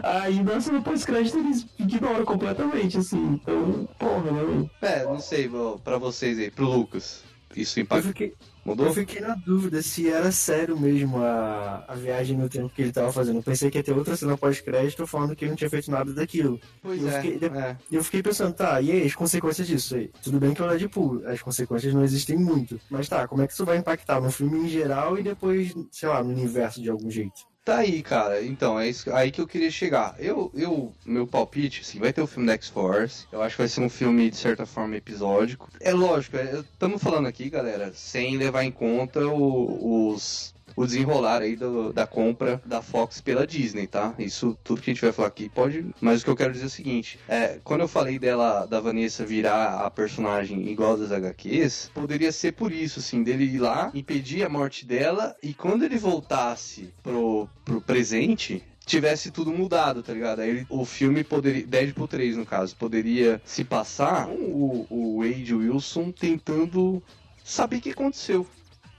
aí na cena pós-crédito eles ignoram completamente, assim. Então, porra, né? É, não sei, pra vocês aí, pro Lucas. Isso Eu impacta. fiquei, Mudou? eu fiquei na dúvida se era sério mesmo a, a viagem no tempo que ele tava fazendo. Eu pensei que ia ter outra cena pós-crédito falando que ele não tinha feito nada daquilo. Pois eu é, fiquei- é. E eu fiquei pensando, tá, e aí as consequências disso aí? Tudo bem que é o Deadpool, as consequências não existem muito. Mas tá, como é que isso vai impactar no filme em geral e depois, sei lá, no universo de algum jeito? Tá aí, cara. Então, é isso aí que eu queria chegar. Eu, eu, meu palpite, assim, vai ter o filme da X-Force. Eu acho que vai ser um filme, de certa forma, episódico. É lógico, estamos falando aqui, galera, sem levar em conta o- os. O desenrolar aí do- da compra da Fox pela Disney, tá? Isso tudo que a gente vai falar aqui pode. Mas o que eu quero dizer é o seguinte: é, quando eu falei dela, da Vanessa virar a personagem igual das HQs, poderia ser por isso, assim, dele ir lá, impedir a morte dela e quando ele voltasse pro, pro presente, tivesse tudo mudado, tá ligado? Aí o filme poderia, Deadpool 3 no caso, poderia se passar o, o Wade Wilson tentando saber o que aconteceu.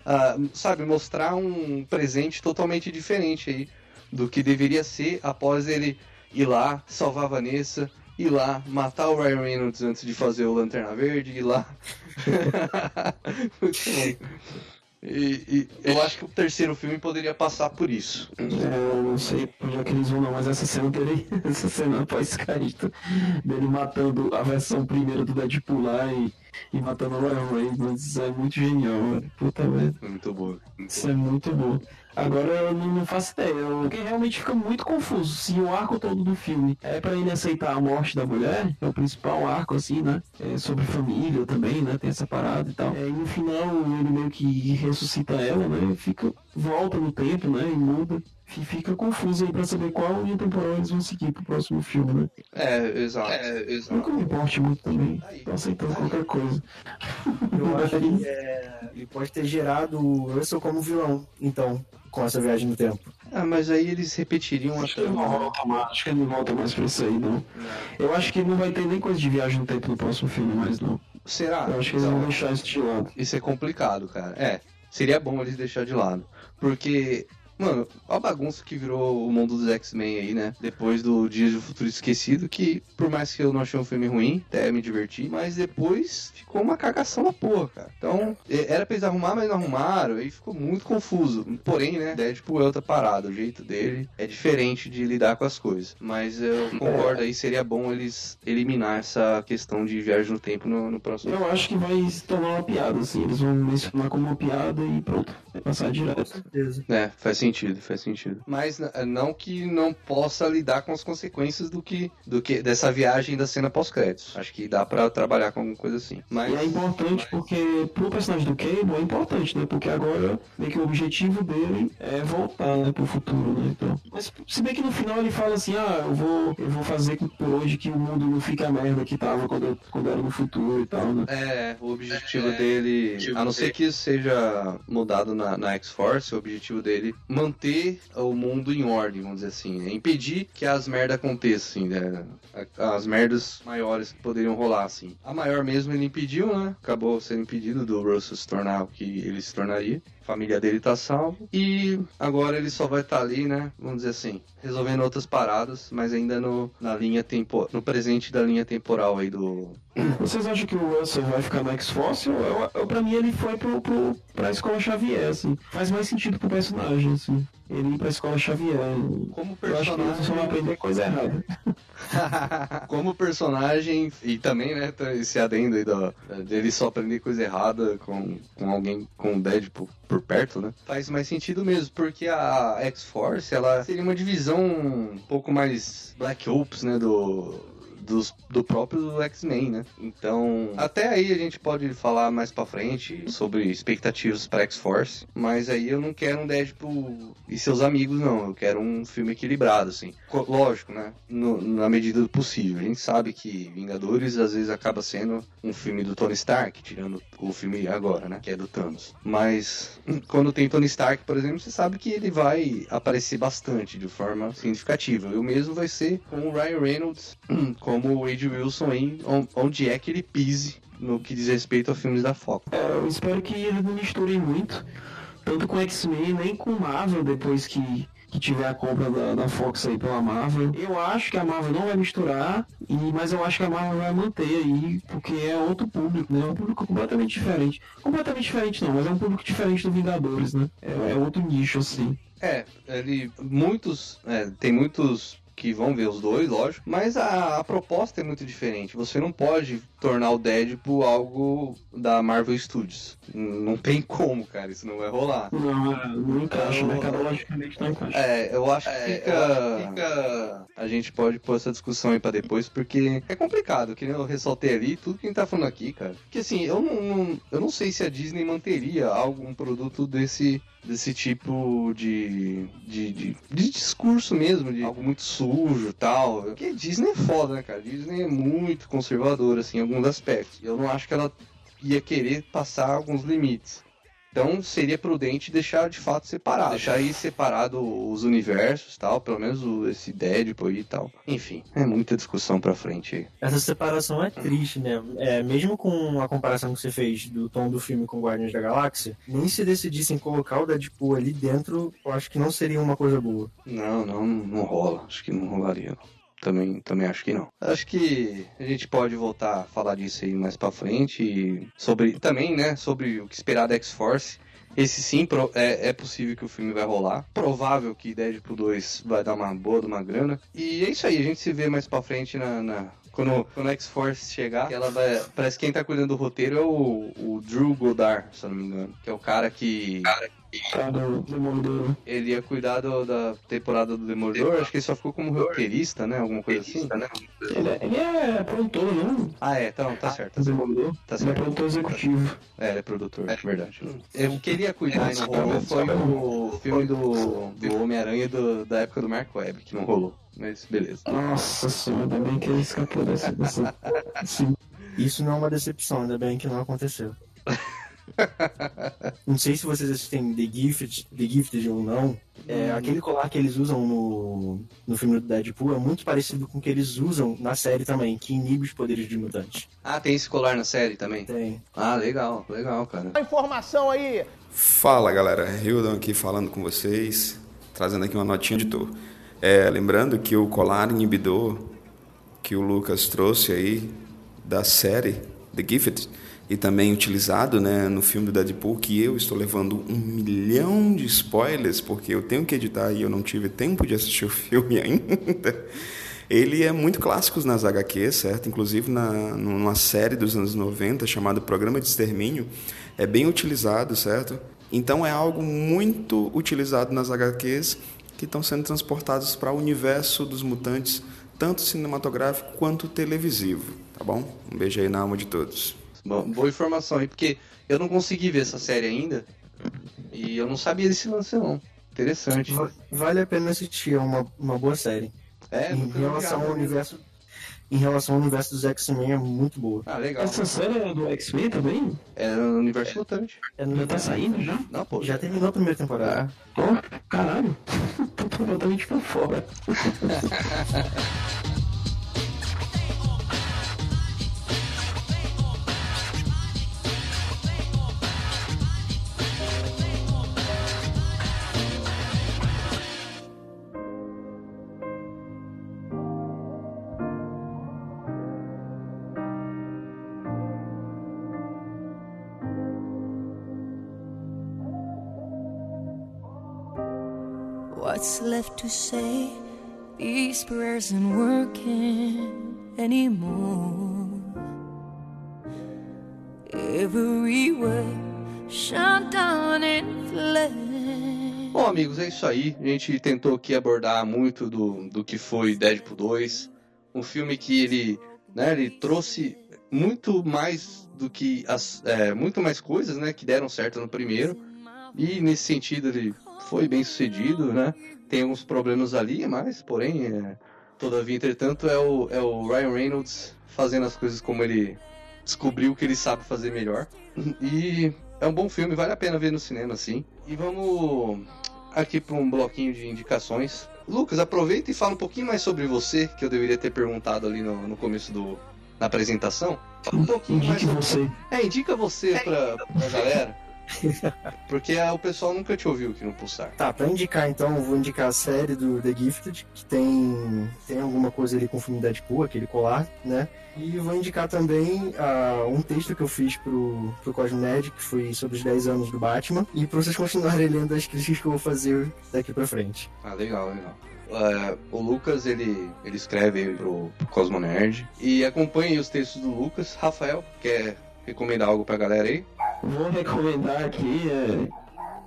Ah, sabe, mostrar um presente totalmente diferente aí do que deveria ser após ele ir lá, salvar a Vanessa, ir lá, matar o Ryan Reynolds antes de fazer o Lanterna Verde, ir lá. Muito bom. E, e eu acho que o terceiro filme poderia passar por isso. É, eu não sei por onde é que eles vão não, mas essa cena dele, essa cena pós-crédito, dele matando a versão primeira do Deadpool lá e, e matando o Ryan Reynolds, isso é muito genial, velho. Puta merda. Muito bom. Isso é muito bom. Agora eu não, faço ideia, porque realmente fica muito confuso. Se o arco todo do filme é pra ele aceitar a morte da mulher, é o principal arco, assim, né? É sobre família também, né? Tem essa parada e tal. É, e no final ele meio que ressuscita ela, né? Fica, volta no tempo, né? E muda. Fi- Fica confuso aí pra saber qual linha temporal eles vão seguir pro próximo filme, né? É, exato. É, Nunca exato. me importe muito também. Tô aceitando qualquer coisa. Eu acho que é, ele pode ter gerado o Russell como vilão, então, com essa viagem no tempo. Ah, mas aí eles repetiriam Acho que ele não volta mais, acho que ele não volta mais pra isso aí, não. Eu acho que não vai ter nem coisa de viagem no tempo no próximo filme mais, não. Será? Eu acho que eles vão deixar isso de lado. Isso é complicado, cara. É, seria bom eles deixar de lado. Porque, mano, a bagunça que virou o mundo dos X-Men aí, né? Depois do Dias do Futuro Esquecido, que por mais que eu não achei um filme ruim, até me diverti, mas depois ficou uma cagação da porra, cara. Então, é, era pra eles arrumar, mas não arrumaram, aí ficou muito confuso. Porém, né, Deadpool é outra parada, o jeito dele é diferente de lidar com as coisas. Mas eu concordo aí, seria bom eles eliminar essa questão de viagem no tempo no, no próximo Eu acho que vai se tornar uma piada, assim. Eles vão mencionar como uma piada e pronto. Passar direto. certeza. É, faz sentido, faz sentido. Mas não que não possa lidar com as consequências do que, do que dessa viagem da cena pós-créditos. Acho que dá pra trabalhar com alguma coisa assim. Mas E é importante porque pro personagem do Cable é importante, né? Porque agora meio que o objetivo dele é voltar, né, pro futuro, né? Então. Mas se bem que no final ele fala assim, ah, eu vou, eu vou fazer com- por hoje que o mundo não fique a merda que tava quando, eu- quando era no futuro e tal, né? é, o objetivo dele, a não ser que isso seja mudado na, na X-Force, o objetivo dele manter o mundo em ordem, vamos dizer assim. É impedir que as merdas aconteçam, assim, né? As merdas maiores que poderiam rolar, assim. A maior mesmo ele impediu, né? Acabou sendo impedido do Russell se tornar o que ele se tornaria. Família dele tá salvo. E agora ele só vai estar ali, né? Vamos dizer assim, resolvendo outras paradas, mas ainda no, na linha tempo, no presente da linha temporal aí do. Vocês acham que o Russell vai ficar na X-Force? Pra mim ele foi pro, pro, pra escola Xavier, assim. Faz mais sentido pro personagem, assim. Ele ir pra escola Xavier. Como Eu acho que ele só vai personagem. aprender coisa errada. Como personagem, e também, né, tá esse adendo aí da, dele só aprender coisa errada com, com alguém com o Deadpool por perto, né? Faz mais sentido mesmo, porque a X-Force, ela seria uma divisão um pouco mais Black Ops, né, do... Dos, do próprio X-Men, né? Então, até aí a gente pode falar mais pra frente sobre expectativas pra X-Force, mas aí eu não quero um Deadpool e seus amigos, não. Eu quero um filme equilibrado, assim. Co- Lógico, né? No- na medida do possível. A gente sabe que Vingadores às vezes acaba sendo um filme do Tony Stark, tirando o filme agora, né? Que é do Thanos. Mas quando tem Tony Stark, por exemplo, você sabe que ele vai aparecer bastante de forma significativa. E o mesmo vai ser com o Ryan Reynolds, hum, como o Wade Wilson on- onde é que ele pise no que diz respeito a filmes da Fox. É, eu espero que eles não misturem muito, tanto com X-Men, nem com Marvel, depois que, que tiver a compra da, da Fox aí pela Marvel. Eu acho que a Marvel não vai misturar, e, mas eu acho que a Marvel vai manter aí, porque é outro público, né? É um público completamente diferente. Completamente diferente não, mas é um público diferente do Vingadores, né? É, é outro nicho, assim. É, ele. Muitos. é, tem muitos que vão ver os dois, lógico. Mas a, a proposta é muito diferente. Você não pode tornar o Deadpool algo da Marvel Studios. Não tem como, cara. Isso não vai rolar. Não, é, não encaixa, Eu- não encaixa. É, eu acho que fica, fica- A gente pode pôr essa discussão aí pra depois, porque é complicado, que eu ressaltei ali, tudo que a gente tá falando aqui, cara. Porque assim, eu não, não- eu não sei se a Disney manteria algum produto desse, desse tipo de, de, de, de discurso mesmo, de algo muito sujo e tal. Porque Disney é foda, né, cara? Disney é muito conservadora, assim, alguns aspectos. Eu não acho que ela ia querer passar alguns limites. Então seria prudente deixar de fato separado. Deixar aí separado os universos tal, pelo menos o, esse Deadpool e tal. Enfim, é muita discussão pra frente aí. Essa separação é triste, né? É, mesmo com a comparação que você fez do tom do filme com Guardiões da Galáxia, nem se decidissem colocar o Deadpool ali dentro, eu acho que não seria uma coisa boa. Não, não, não rola. Acho que não rolaria, não. Também, também acho que não. Acho que a gente pode voltar a falar disso aí mais pra frente. E sobre também, né? Sobre o que esperar da X-Force. Esse sim é, é possível que o filme vai rolar. Provável que Deadpool 2 vai dar uma boa de uma grana. E é isso aí, a gente se vê mais pra frente na. na- Quando, quando a X-Force chegar, ela vai. Parece que quem tá cuidando do roteiro é o, o Drew Goddard, se eu não me engano. Que é o cara que. Tá, do Demolidor. Ele ia cuidar do- da temporada do Demolidor, acho que ele só ficou como roteirista, né? Alguma coisa assim. Ele, é- ele é produtor, não? Ah, é, então, tá certo. O Demolidor. Tá Ele é certo. produtor executivo. É, ele é produtor, é verdade. É, O que ele ia cuidar e não rolou foi o filme do, do Homem-Aranha da época do Mark Webb, que não rolou. Mas beleza. Nossa senhora, ainda bem que ele escapou dessa. dessa... Sim. Isso não é uma decepção, ainda bem que não aconteceu. não sei se vocês assistem The Gifted, The Gifted ou não. É, aquele colar que eles usam no, no filme do Deadpool é muito parecido com o que eles usam na série também, que inibe os poderes de mutantes. Ah, tem esse colar na série também? Tem. Ah, legal, legal, cara. A informação aí. Fala galera, Hildon aqui falando com vocês, trazendo aqui uma notinha de editor. É, lembrando que o colar inibidor que o Lucas trouxe aí da série The Gifted e também utilizado né, no filme do Deadpool, que eu estou levando um milhão de spoilers porque eu tenho que editar e eu não tive tempo de assistir o filme ainda. Ele é muito clássico nas HQs, certo? Inclusive na, numa série dos anos 90 chamada Programa de Extermínio, é bem utilizado, certo? Então é algo muito utilizado nas HQs que estão sendo transportados para o universo dos mutantes, tanto cinematográfico quanto televisivo, tá bom? Um beijo aí na alma de todos. Bom, boa informação aí, porque eu não consegui ver essa série ainda. E eu não sabia desse lance, não. Interessante. Va- Vale a pena assistir, é uma, uma boa série. É, em relação ao né? universo. Em relação ao universo dos X-Men é muito boa. Ah, legal. Essa série é do X-Men também? É no universo mutante. É no- Já tá saindo já? Não, pô. Já terminou a primeira temporada. Ó, caralho. Tô completamente por fora. say? These prayers aren't working anymore. Every word shut down in flames. Bom, amigos, é isso aí. A gente tentou aqui abordar muito do, do que foi Deadpool 2. Um filme que ele, né, ele trouxe muito mais do que as, é, muito mais coisas, né, que deram certo no primeiro. E nesse sentido ele foi bem sucedido, né? Tem uns problemas ali, mas porém, é, todavia, entretanto, é o, é o Ryan Reynolds fazendo as coisas como ele descobriu que ele sabe fazer melhor. E é um bom filme, vale a pena ver no cinema, sim. E vamos aqui para um bloquinho de indicações. Lucas, aproveita e fala um pouquinho mais sobre você, que eu deveria ter perguntado ali no, no começo do, na apresentação. Fala um pouquinho Indique mais você. É, indica você pra, pra galera. Porque o pessoal nunca te ouviu aqui no Pulsar. Tá, pra indicar então, eu vou indicar a série do The Gifted, que tem, tem alguma coisa ali com o filme Deadpool, aquele colar, né? E vou indicar também ah, um texto que eu fiz pro, pro Cosmed, que foi sobre os 10 anos do Batman, e pra vocês continuarem lendo as críticas que eu vou fazer daqui pra frente. Ah, legal, legal. É, o Lucas, ele, ele escreve pro, pro Cosmo Nerd. E acompanhe os textos do Lucas. Rafael, quer recomendar algo pra galera aí? Vou recomendar aqui, é,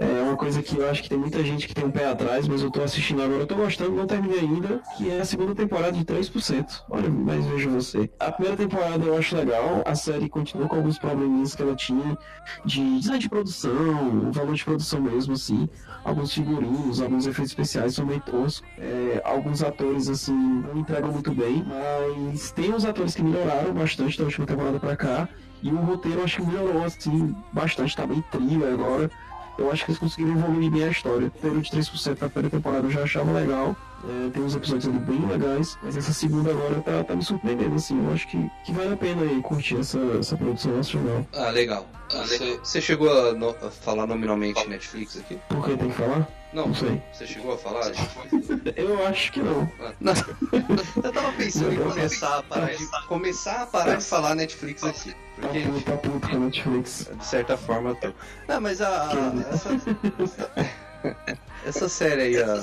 é uma coisa que eu acho que tem muita gente que tem um pé atrás, mas eu tô assistindo agora, eu tô gostando, não terminei ainda, que é a segunda temporada de 3%. Olha, mas veja você. A primeira temporada eu acho legal, a série continua com alguns probleminhas que ela tinha de design de produção, valor de produção mesmo, assim. Alguns figurinos, alguns efeitos especiais são meio toscos. É, alguns atores, assim, não entregam muito bem, mas tem uns atores que melhoraram bastante da última temporada pra cá. E o roteiro eu acho que melhorou, assim, bastante, tá bem trilha agora. Eu acho que eles conseguiram evoluir bem a história. O roteiro de 3% da primeira temporada eu já achava legal. É, tem uns episódios ali bem legais, mas essa segunda agora tá, tá me surpreendendo, assim. Eu acho que, que vale a pena aí curtir essa, essa produção nacional. Ah, legal. Você, você chegou a, no- a falar nominalmente Netflix aqui? Por que tem que falar? Não, Não sei. Você chegou a falar? Eu acho que não. Ah, Não. Eu tava pensando em começar a parar de, começar a parar de falar Netflix aqui. Tá Porque, puto, tá puto com a Netflix. de certa forma, tô. Não, mas a. a- essa, essa série aí, a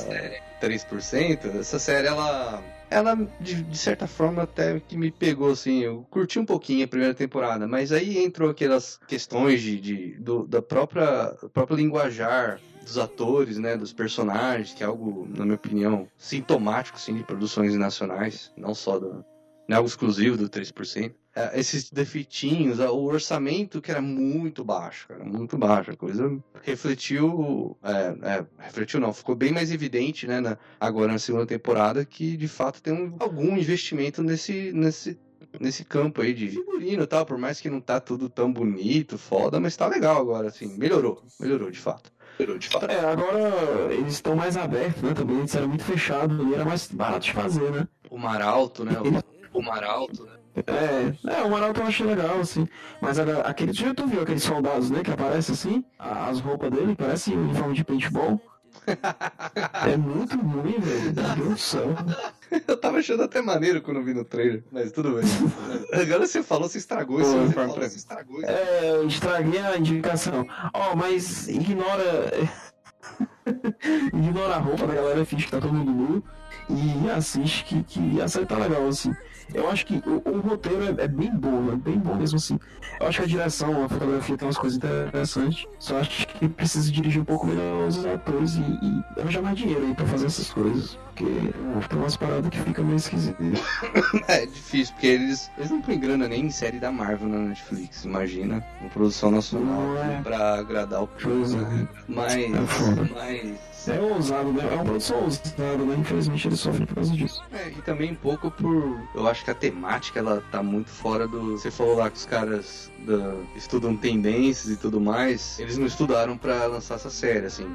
3%, essa série, ela. Ela, de, de certa forma, até que me pegou, assim. Eu curti um pouquinho a primeira temporada, mas aí entrou aquelas questões de, de, do, da própria, própria linguajar dos atores, né, dos personagens, que é algo, na minha opinião, sintomático, assim, de produções nacionais, não só do, não é algo exclusivo do 3%. É, esses defeitinhos, o orçamento que era muito baixo, cara, muito baixo. A coisa refletiu. É, é, refletiu não, ficou bem mais evidente, né, na- agora na segunda temporada, que de fato tem um- algum investimento nesse, nesse, nesse campo aí de figurino e tal, por mais que não tá tudo tão bonito, foda, mas tá legal agora, assim, melhorou, melhorou de fato. Melhorou de fato. É, agora eles estão mais abertos, né? Também eles eram muito fechados e era mais barato de fazer, né? O Mar Alto, né, o, o Mar Alto, né. É, é, o Maralto eu achei legal, assim. Mas agora, aquele, já tu viu aqueles soldados, né, que aparecem assim? As roupas dele parecem uniforme de paintball. É muito ruim, velho. Meu Deus do céu. Eu tava achando até maneiro quando eu vi no trailer, mas tudo bem. Agora você falou, você estragou esse Pô, uniforme pra mim. É, eu estraguei a indicação. Ó, mas ignora. ignora a roupa da galera, finge que tá todo mundo nu. E assiste que, que a série tá legal, assim. Eu acho que o, o roteiro é, é bem bom, é bem bom mesmo assim. Eu acho que a direção, a fotografia tem umas coisas interessantes. Só acho que precisa dirigir um pouco melhor os atores e, e arranjar mais dinheiro aí pra fazer essas coisas. Porque tem umas paradas que ficam meio esquisitas. É difícil, porque eles, eles não põem grana nem em série da Marvel na Netflix, imagina. Uma produção nacional Não é. pra agradar o Pois público. é. Mas, É mas É ousado, né? É uma produção ousada, né? Infelizmente eles sofrem por causa disso. É, e também um pouco por. Eu acho que a temática ela tá muito fora do. Você falou lá que os caras da- estudam tendências e tudo mais. Eles não estudaram pra lançar essa série, assim.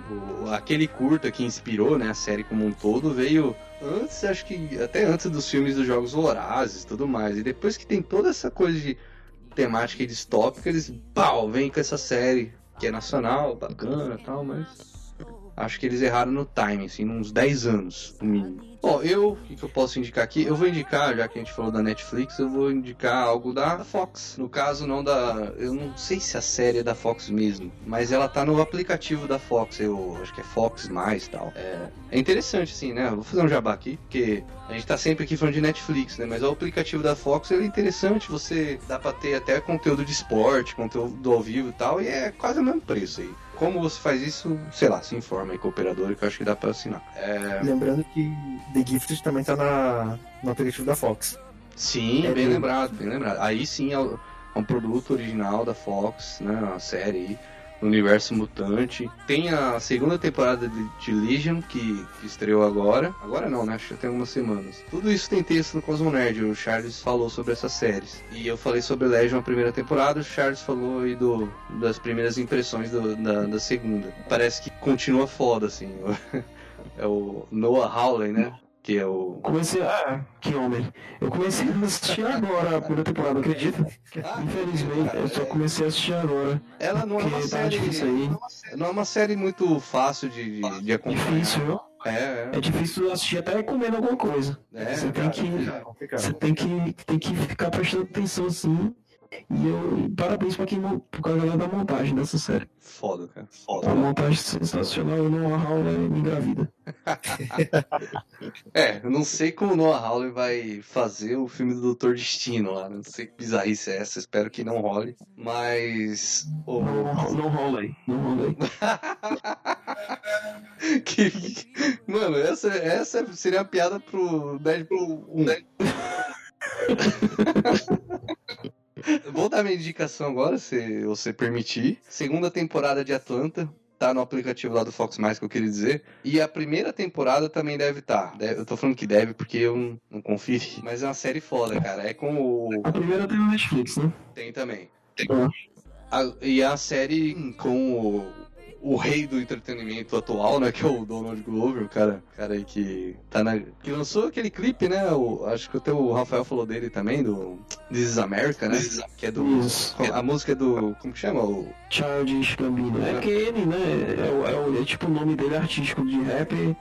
O- aquele curta que inspirou, né, a série como um todo veio antes, acho que até antes dos filmes dos Jogos Vorazes e tudo mais. E depois que tem toda essa coisa de temática distópica, eles, pau, vem com essa série que é nacional, bacana e tal, mas. Acho que eles erraram no time, assim, uns 10 anos, no mínimo. Bom, eu, o que, que eu posso indicar aqui? Eu vou indicar, já que a gente falou da Netflix, eu vou indicar algo da Fox. No caso, não da. Eu não sei se a série é da Fox mesmo, mas ela tá no aplicativo da Fox, eu acho que é Fox mais tal. É, é interessante, assim, né? Vou fazer um jabá aqui, porque a gente tá sempre aqui falando de Netflix, né? Mas o aplicativo da Fox ele é interessante, você dá pra ter até conteúdo de esporte, conteúdo ao vivo e tal, e é quase o mesmo preço aí. Como você faz isso, sei lá, se informa aí com o operador que eu acho que dá pra assinar. É... Lembrando que The Gifted também tá na, no aplicativo da Fox. Sim, É bem bem- lembrado, bem lembrado. Aí sim é é um produto original da Fox, né? Uma série universo mutante. Tem a segunda temporada de, de Legion, que, que estreou agora. Agora não, né? Acho que tem algumas semanas. Tudo isso tem texto no Cosmo Nerd. O Charles falou sobre essas séries. E eu falei sobre Legion a primeira temporada, o Charles falou aí do, das primeiras impressões do- da, da segunda. Parece que continua foda, assim. É o Noah Hawley, né? Que é o. Comecei. Ah, que homem. Eu comecei a assistir agora a primeira temporada, acredita? Ah, Infelizmente, eu só comecei a assistir agora. Ela não é Porque uma tá série. aí. Não é uma série muito fácil de, de, de acompanhar. Difícil, viu? É, É difícil assistir até comendo alguma coisa. é. Você tem que. É. Você tem que, tem que ficar prestando atenção assim. E eu. Parabéns pra quem pra galera da montagem dessa série. Foda, cara. Foda. montagem sensacional, eu não aula me engravida. É, eu não sei como o Noah Hawley vai fazer o filme do Doutor Destino lá. Não sei que bizarrice é essa, espero que não role. Mas. o- Não, não rola aí, não rola aí. que- Mano, essa, essa seria a piada pro Deadpool 1. Vou dar minha indicação agora, se você permitir. Segunda temporada de Atlanta. Tá no aplicativo lá do Fox Mais que eu queria dizer. E a primeira temporada também deve estar. Eu tô falando que deve porque eu não, não conferi. Mas é uma série foda, cara. É com o. A primeira tem no Netflix, né? Tem também. Ah. A- e a série com o, o rei do entretenimento atual, né? Que é o Donald Glover, o cara, cara aí que tá na. Que lançou aquele clipe, né? O, acho que até o Rafael falou dele também, do This is America, né? Que é do. Isso. A música é do. Como que chama? O, Childish Gambino. É que ele, né? É, o- é, o- é tipo o nome dele artístico de rapper.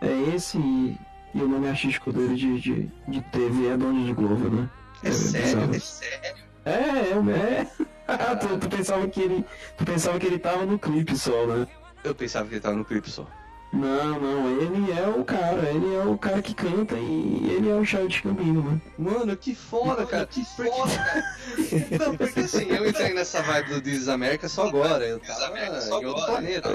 É esse e, e o nome artístico dele de, de, de TV é Donald Glover, né? é sério? bizarro. É sério? É, é, é. Tu, tu pensava que ele. Tu pensava que ele tava no clipe só, né? Eu pensava que ele tava no clipe só. Não, não, ele é o cara, ele é o cara que canta e ele é o Childish Gambino, né? Mano, que foda, cara. Que foda, cara. Não, porque assim, eu entrei nessa vibe do This is America só agora. Eu tava em outro planeta.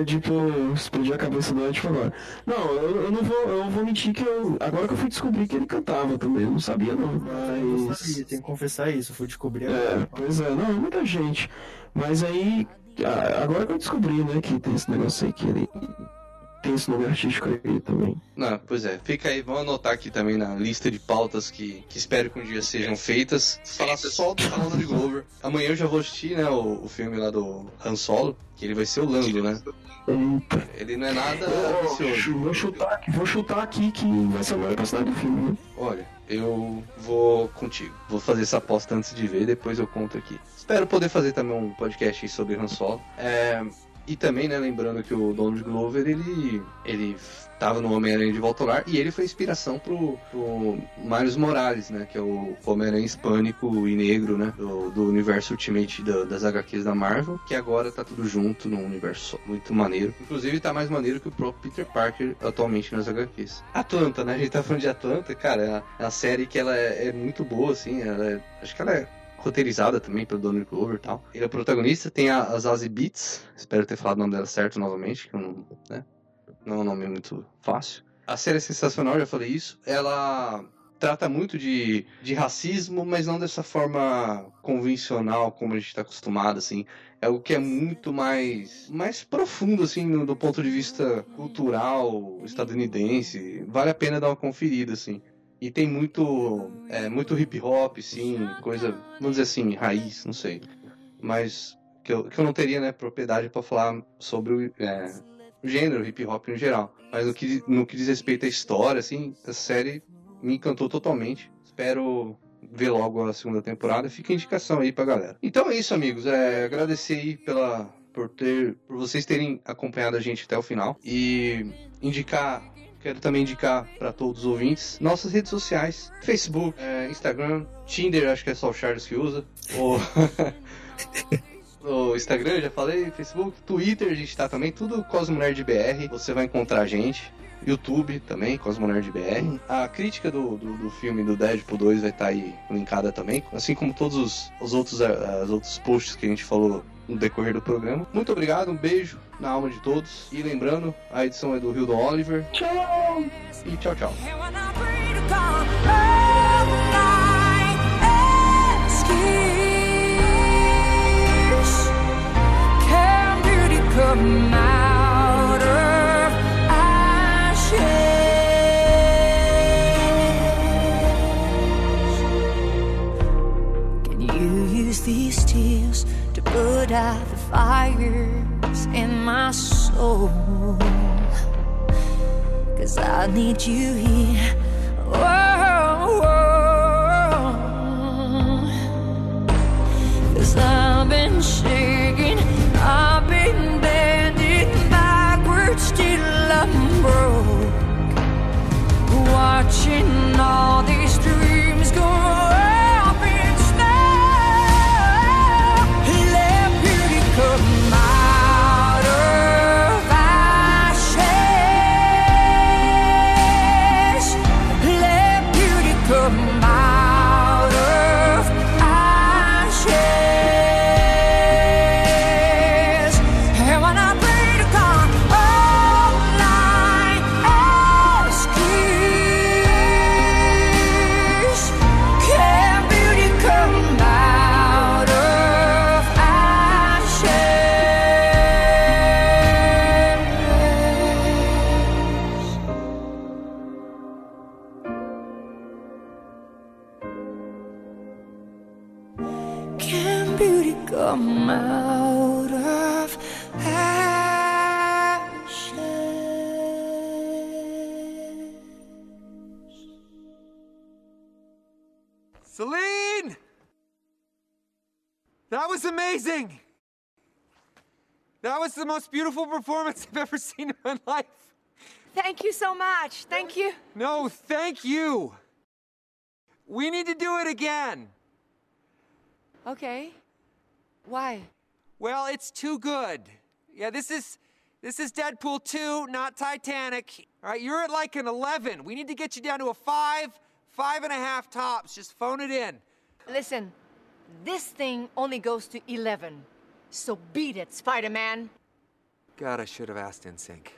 É tipo, explodiu a cabeça do Ed agora. Não, eu, eu não vou, eu vou mentir que eu. Agora que eu fui descobrir que ele cantava também, eu não sabia não. Eu não Mas. sabia, tenho que confessar isso, eu fui descobrir É, agora. pois é, não, muita gente. Mas aí, agora que eu descobri, né, que tem esse negócio aí que ele tem esse nome artístico aí também. Não, pois é, fica aí, vamos anotar aqui também na lista de pautas que, que espero que um dia sejam feitas. Falar só do Donald Glover. Amanhã eu já vou assistir, né, o, o filme lá do Han Solo, que ele vai ser o Lando, né? Eita. Ele não é nada ambicioso. vou, chutar, aqui- vou chutar aqui que vai ser a melhor personagem do filme, né? Olha, eu vou contigo. Vou fazer essa aposta antes de ver, depois eu conto aqui. Espero poder fazer também um podcast sobre Han Solo. É, e também, né, lembrando que o Donald Glover, ele, ele tava no Homem-Aranha de Volta ao Lar e ele foi inspiração pro, pro Miles Morales, né, que é o Homem-Aranha hispânico e negro, né, do, do universo Ultimate da- das HQs da Marvel, que agora tá tudo junto num universo muito maneiro. Inclusive tá mais maneiro que o próprio Peter Parker atualmente nas HQs. Atlanta, né, a gente tá falando de Atlanta, cara, é uma- é série que ela é, é muito boa, assim, ela é- acho que ela é roteirizada também pelo Donald Glover e tal. Ele é o protagonista, tem a, a Zazie Beats, espero ter falado o nome dela certo novamente, que não, né, não é um nome muito fácil. A série é sensacional, já falei isso. Ela trata muito de, de racismo, mas não dessa forma convencional como a gente está acostumado, assim. É algo que é muito mais, mais profundo, assim, no- do ponto de vista cultural estadunidense. Vale a pena dar uma conferida, assim. E tem muito, é, muito hip hop, sim, coisa, vamos dizer assim, raiz, não sei. Mas que eu, que eu não teria, né, propriedade para falar sobre o, é, o gênero hip hop no geral. Mas no que, no que diz respeito à história, assim, a série me encantou totalmente. Espero ver logo a segunda temporada. Fica a indicação aí pra galera. Então é isso, amigos. É, agradecer aí pela, por ter, por vocês terem acompanhado a gente até o final e indicar Quero também indicar para todos os ouvintes nossas redes sociais: Facebook, é, Instagram, Tinder, acho que é só o Charles que usa. O, o Instagram, já falei, Facebook, Twitter, a gente tá também, tudo Cosmo Nerd BR. Você vai encontrar a gente. YouTube também, Cosmo Nerd BR. A crítica do, do, do, filme do Deadpool 2 vai estar tá aí linkada também, assim como todos os, os outros, os outros posts que a gente falou no decorrer do programa. Muito obrigado, um beijo na alma de todos. E lembrando, a edição é do Hildon Oliver. Tchau! E tchau, tchau. Can you use these tears to put out the in my soul? Cause I need you here. Whoa, amazing! That was the most beautiful performance I've ever seen in my life. Thank you so much. Thank you. No, thank you. We need to do it again. Okay. Why? Well, it's too good. Yeah, this is this is Deadpool 2, not Titanic. All right, you're at like an 11. We need to get you down to a five, five and a half tops. Just phone it in. Listen, this thing only goes to 11. So beat it, Spider Man. God, I should have asked in sync.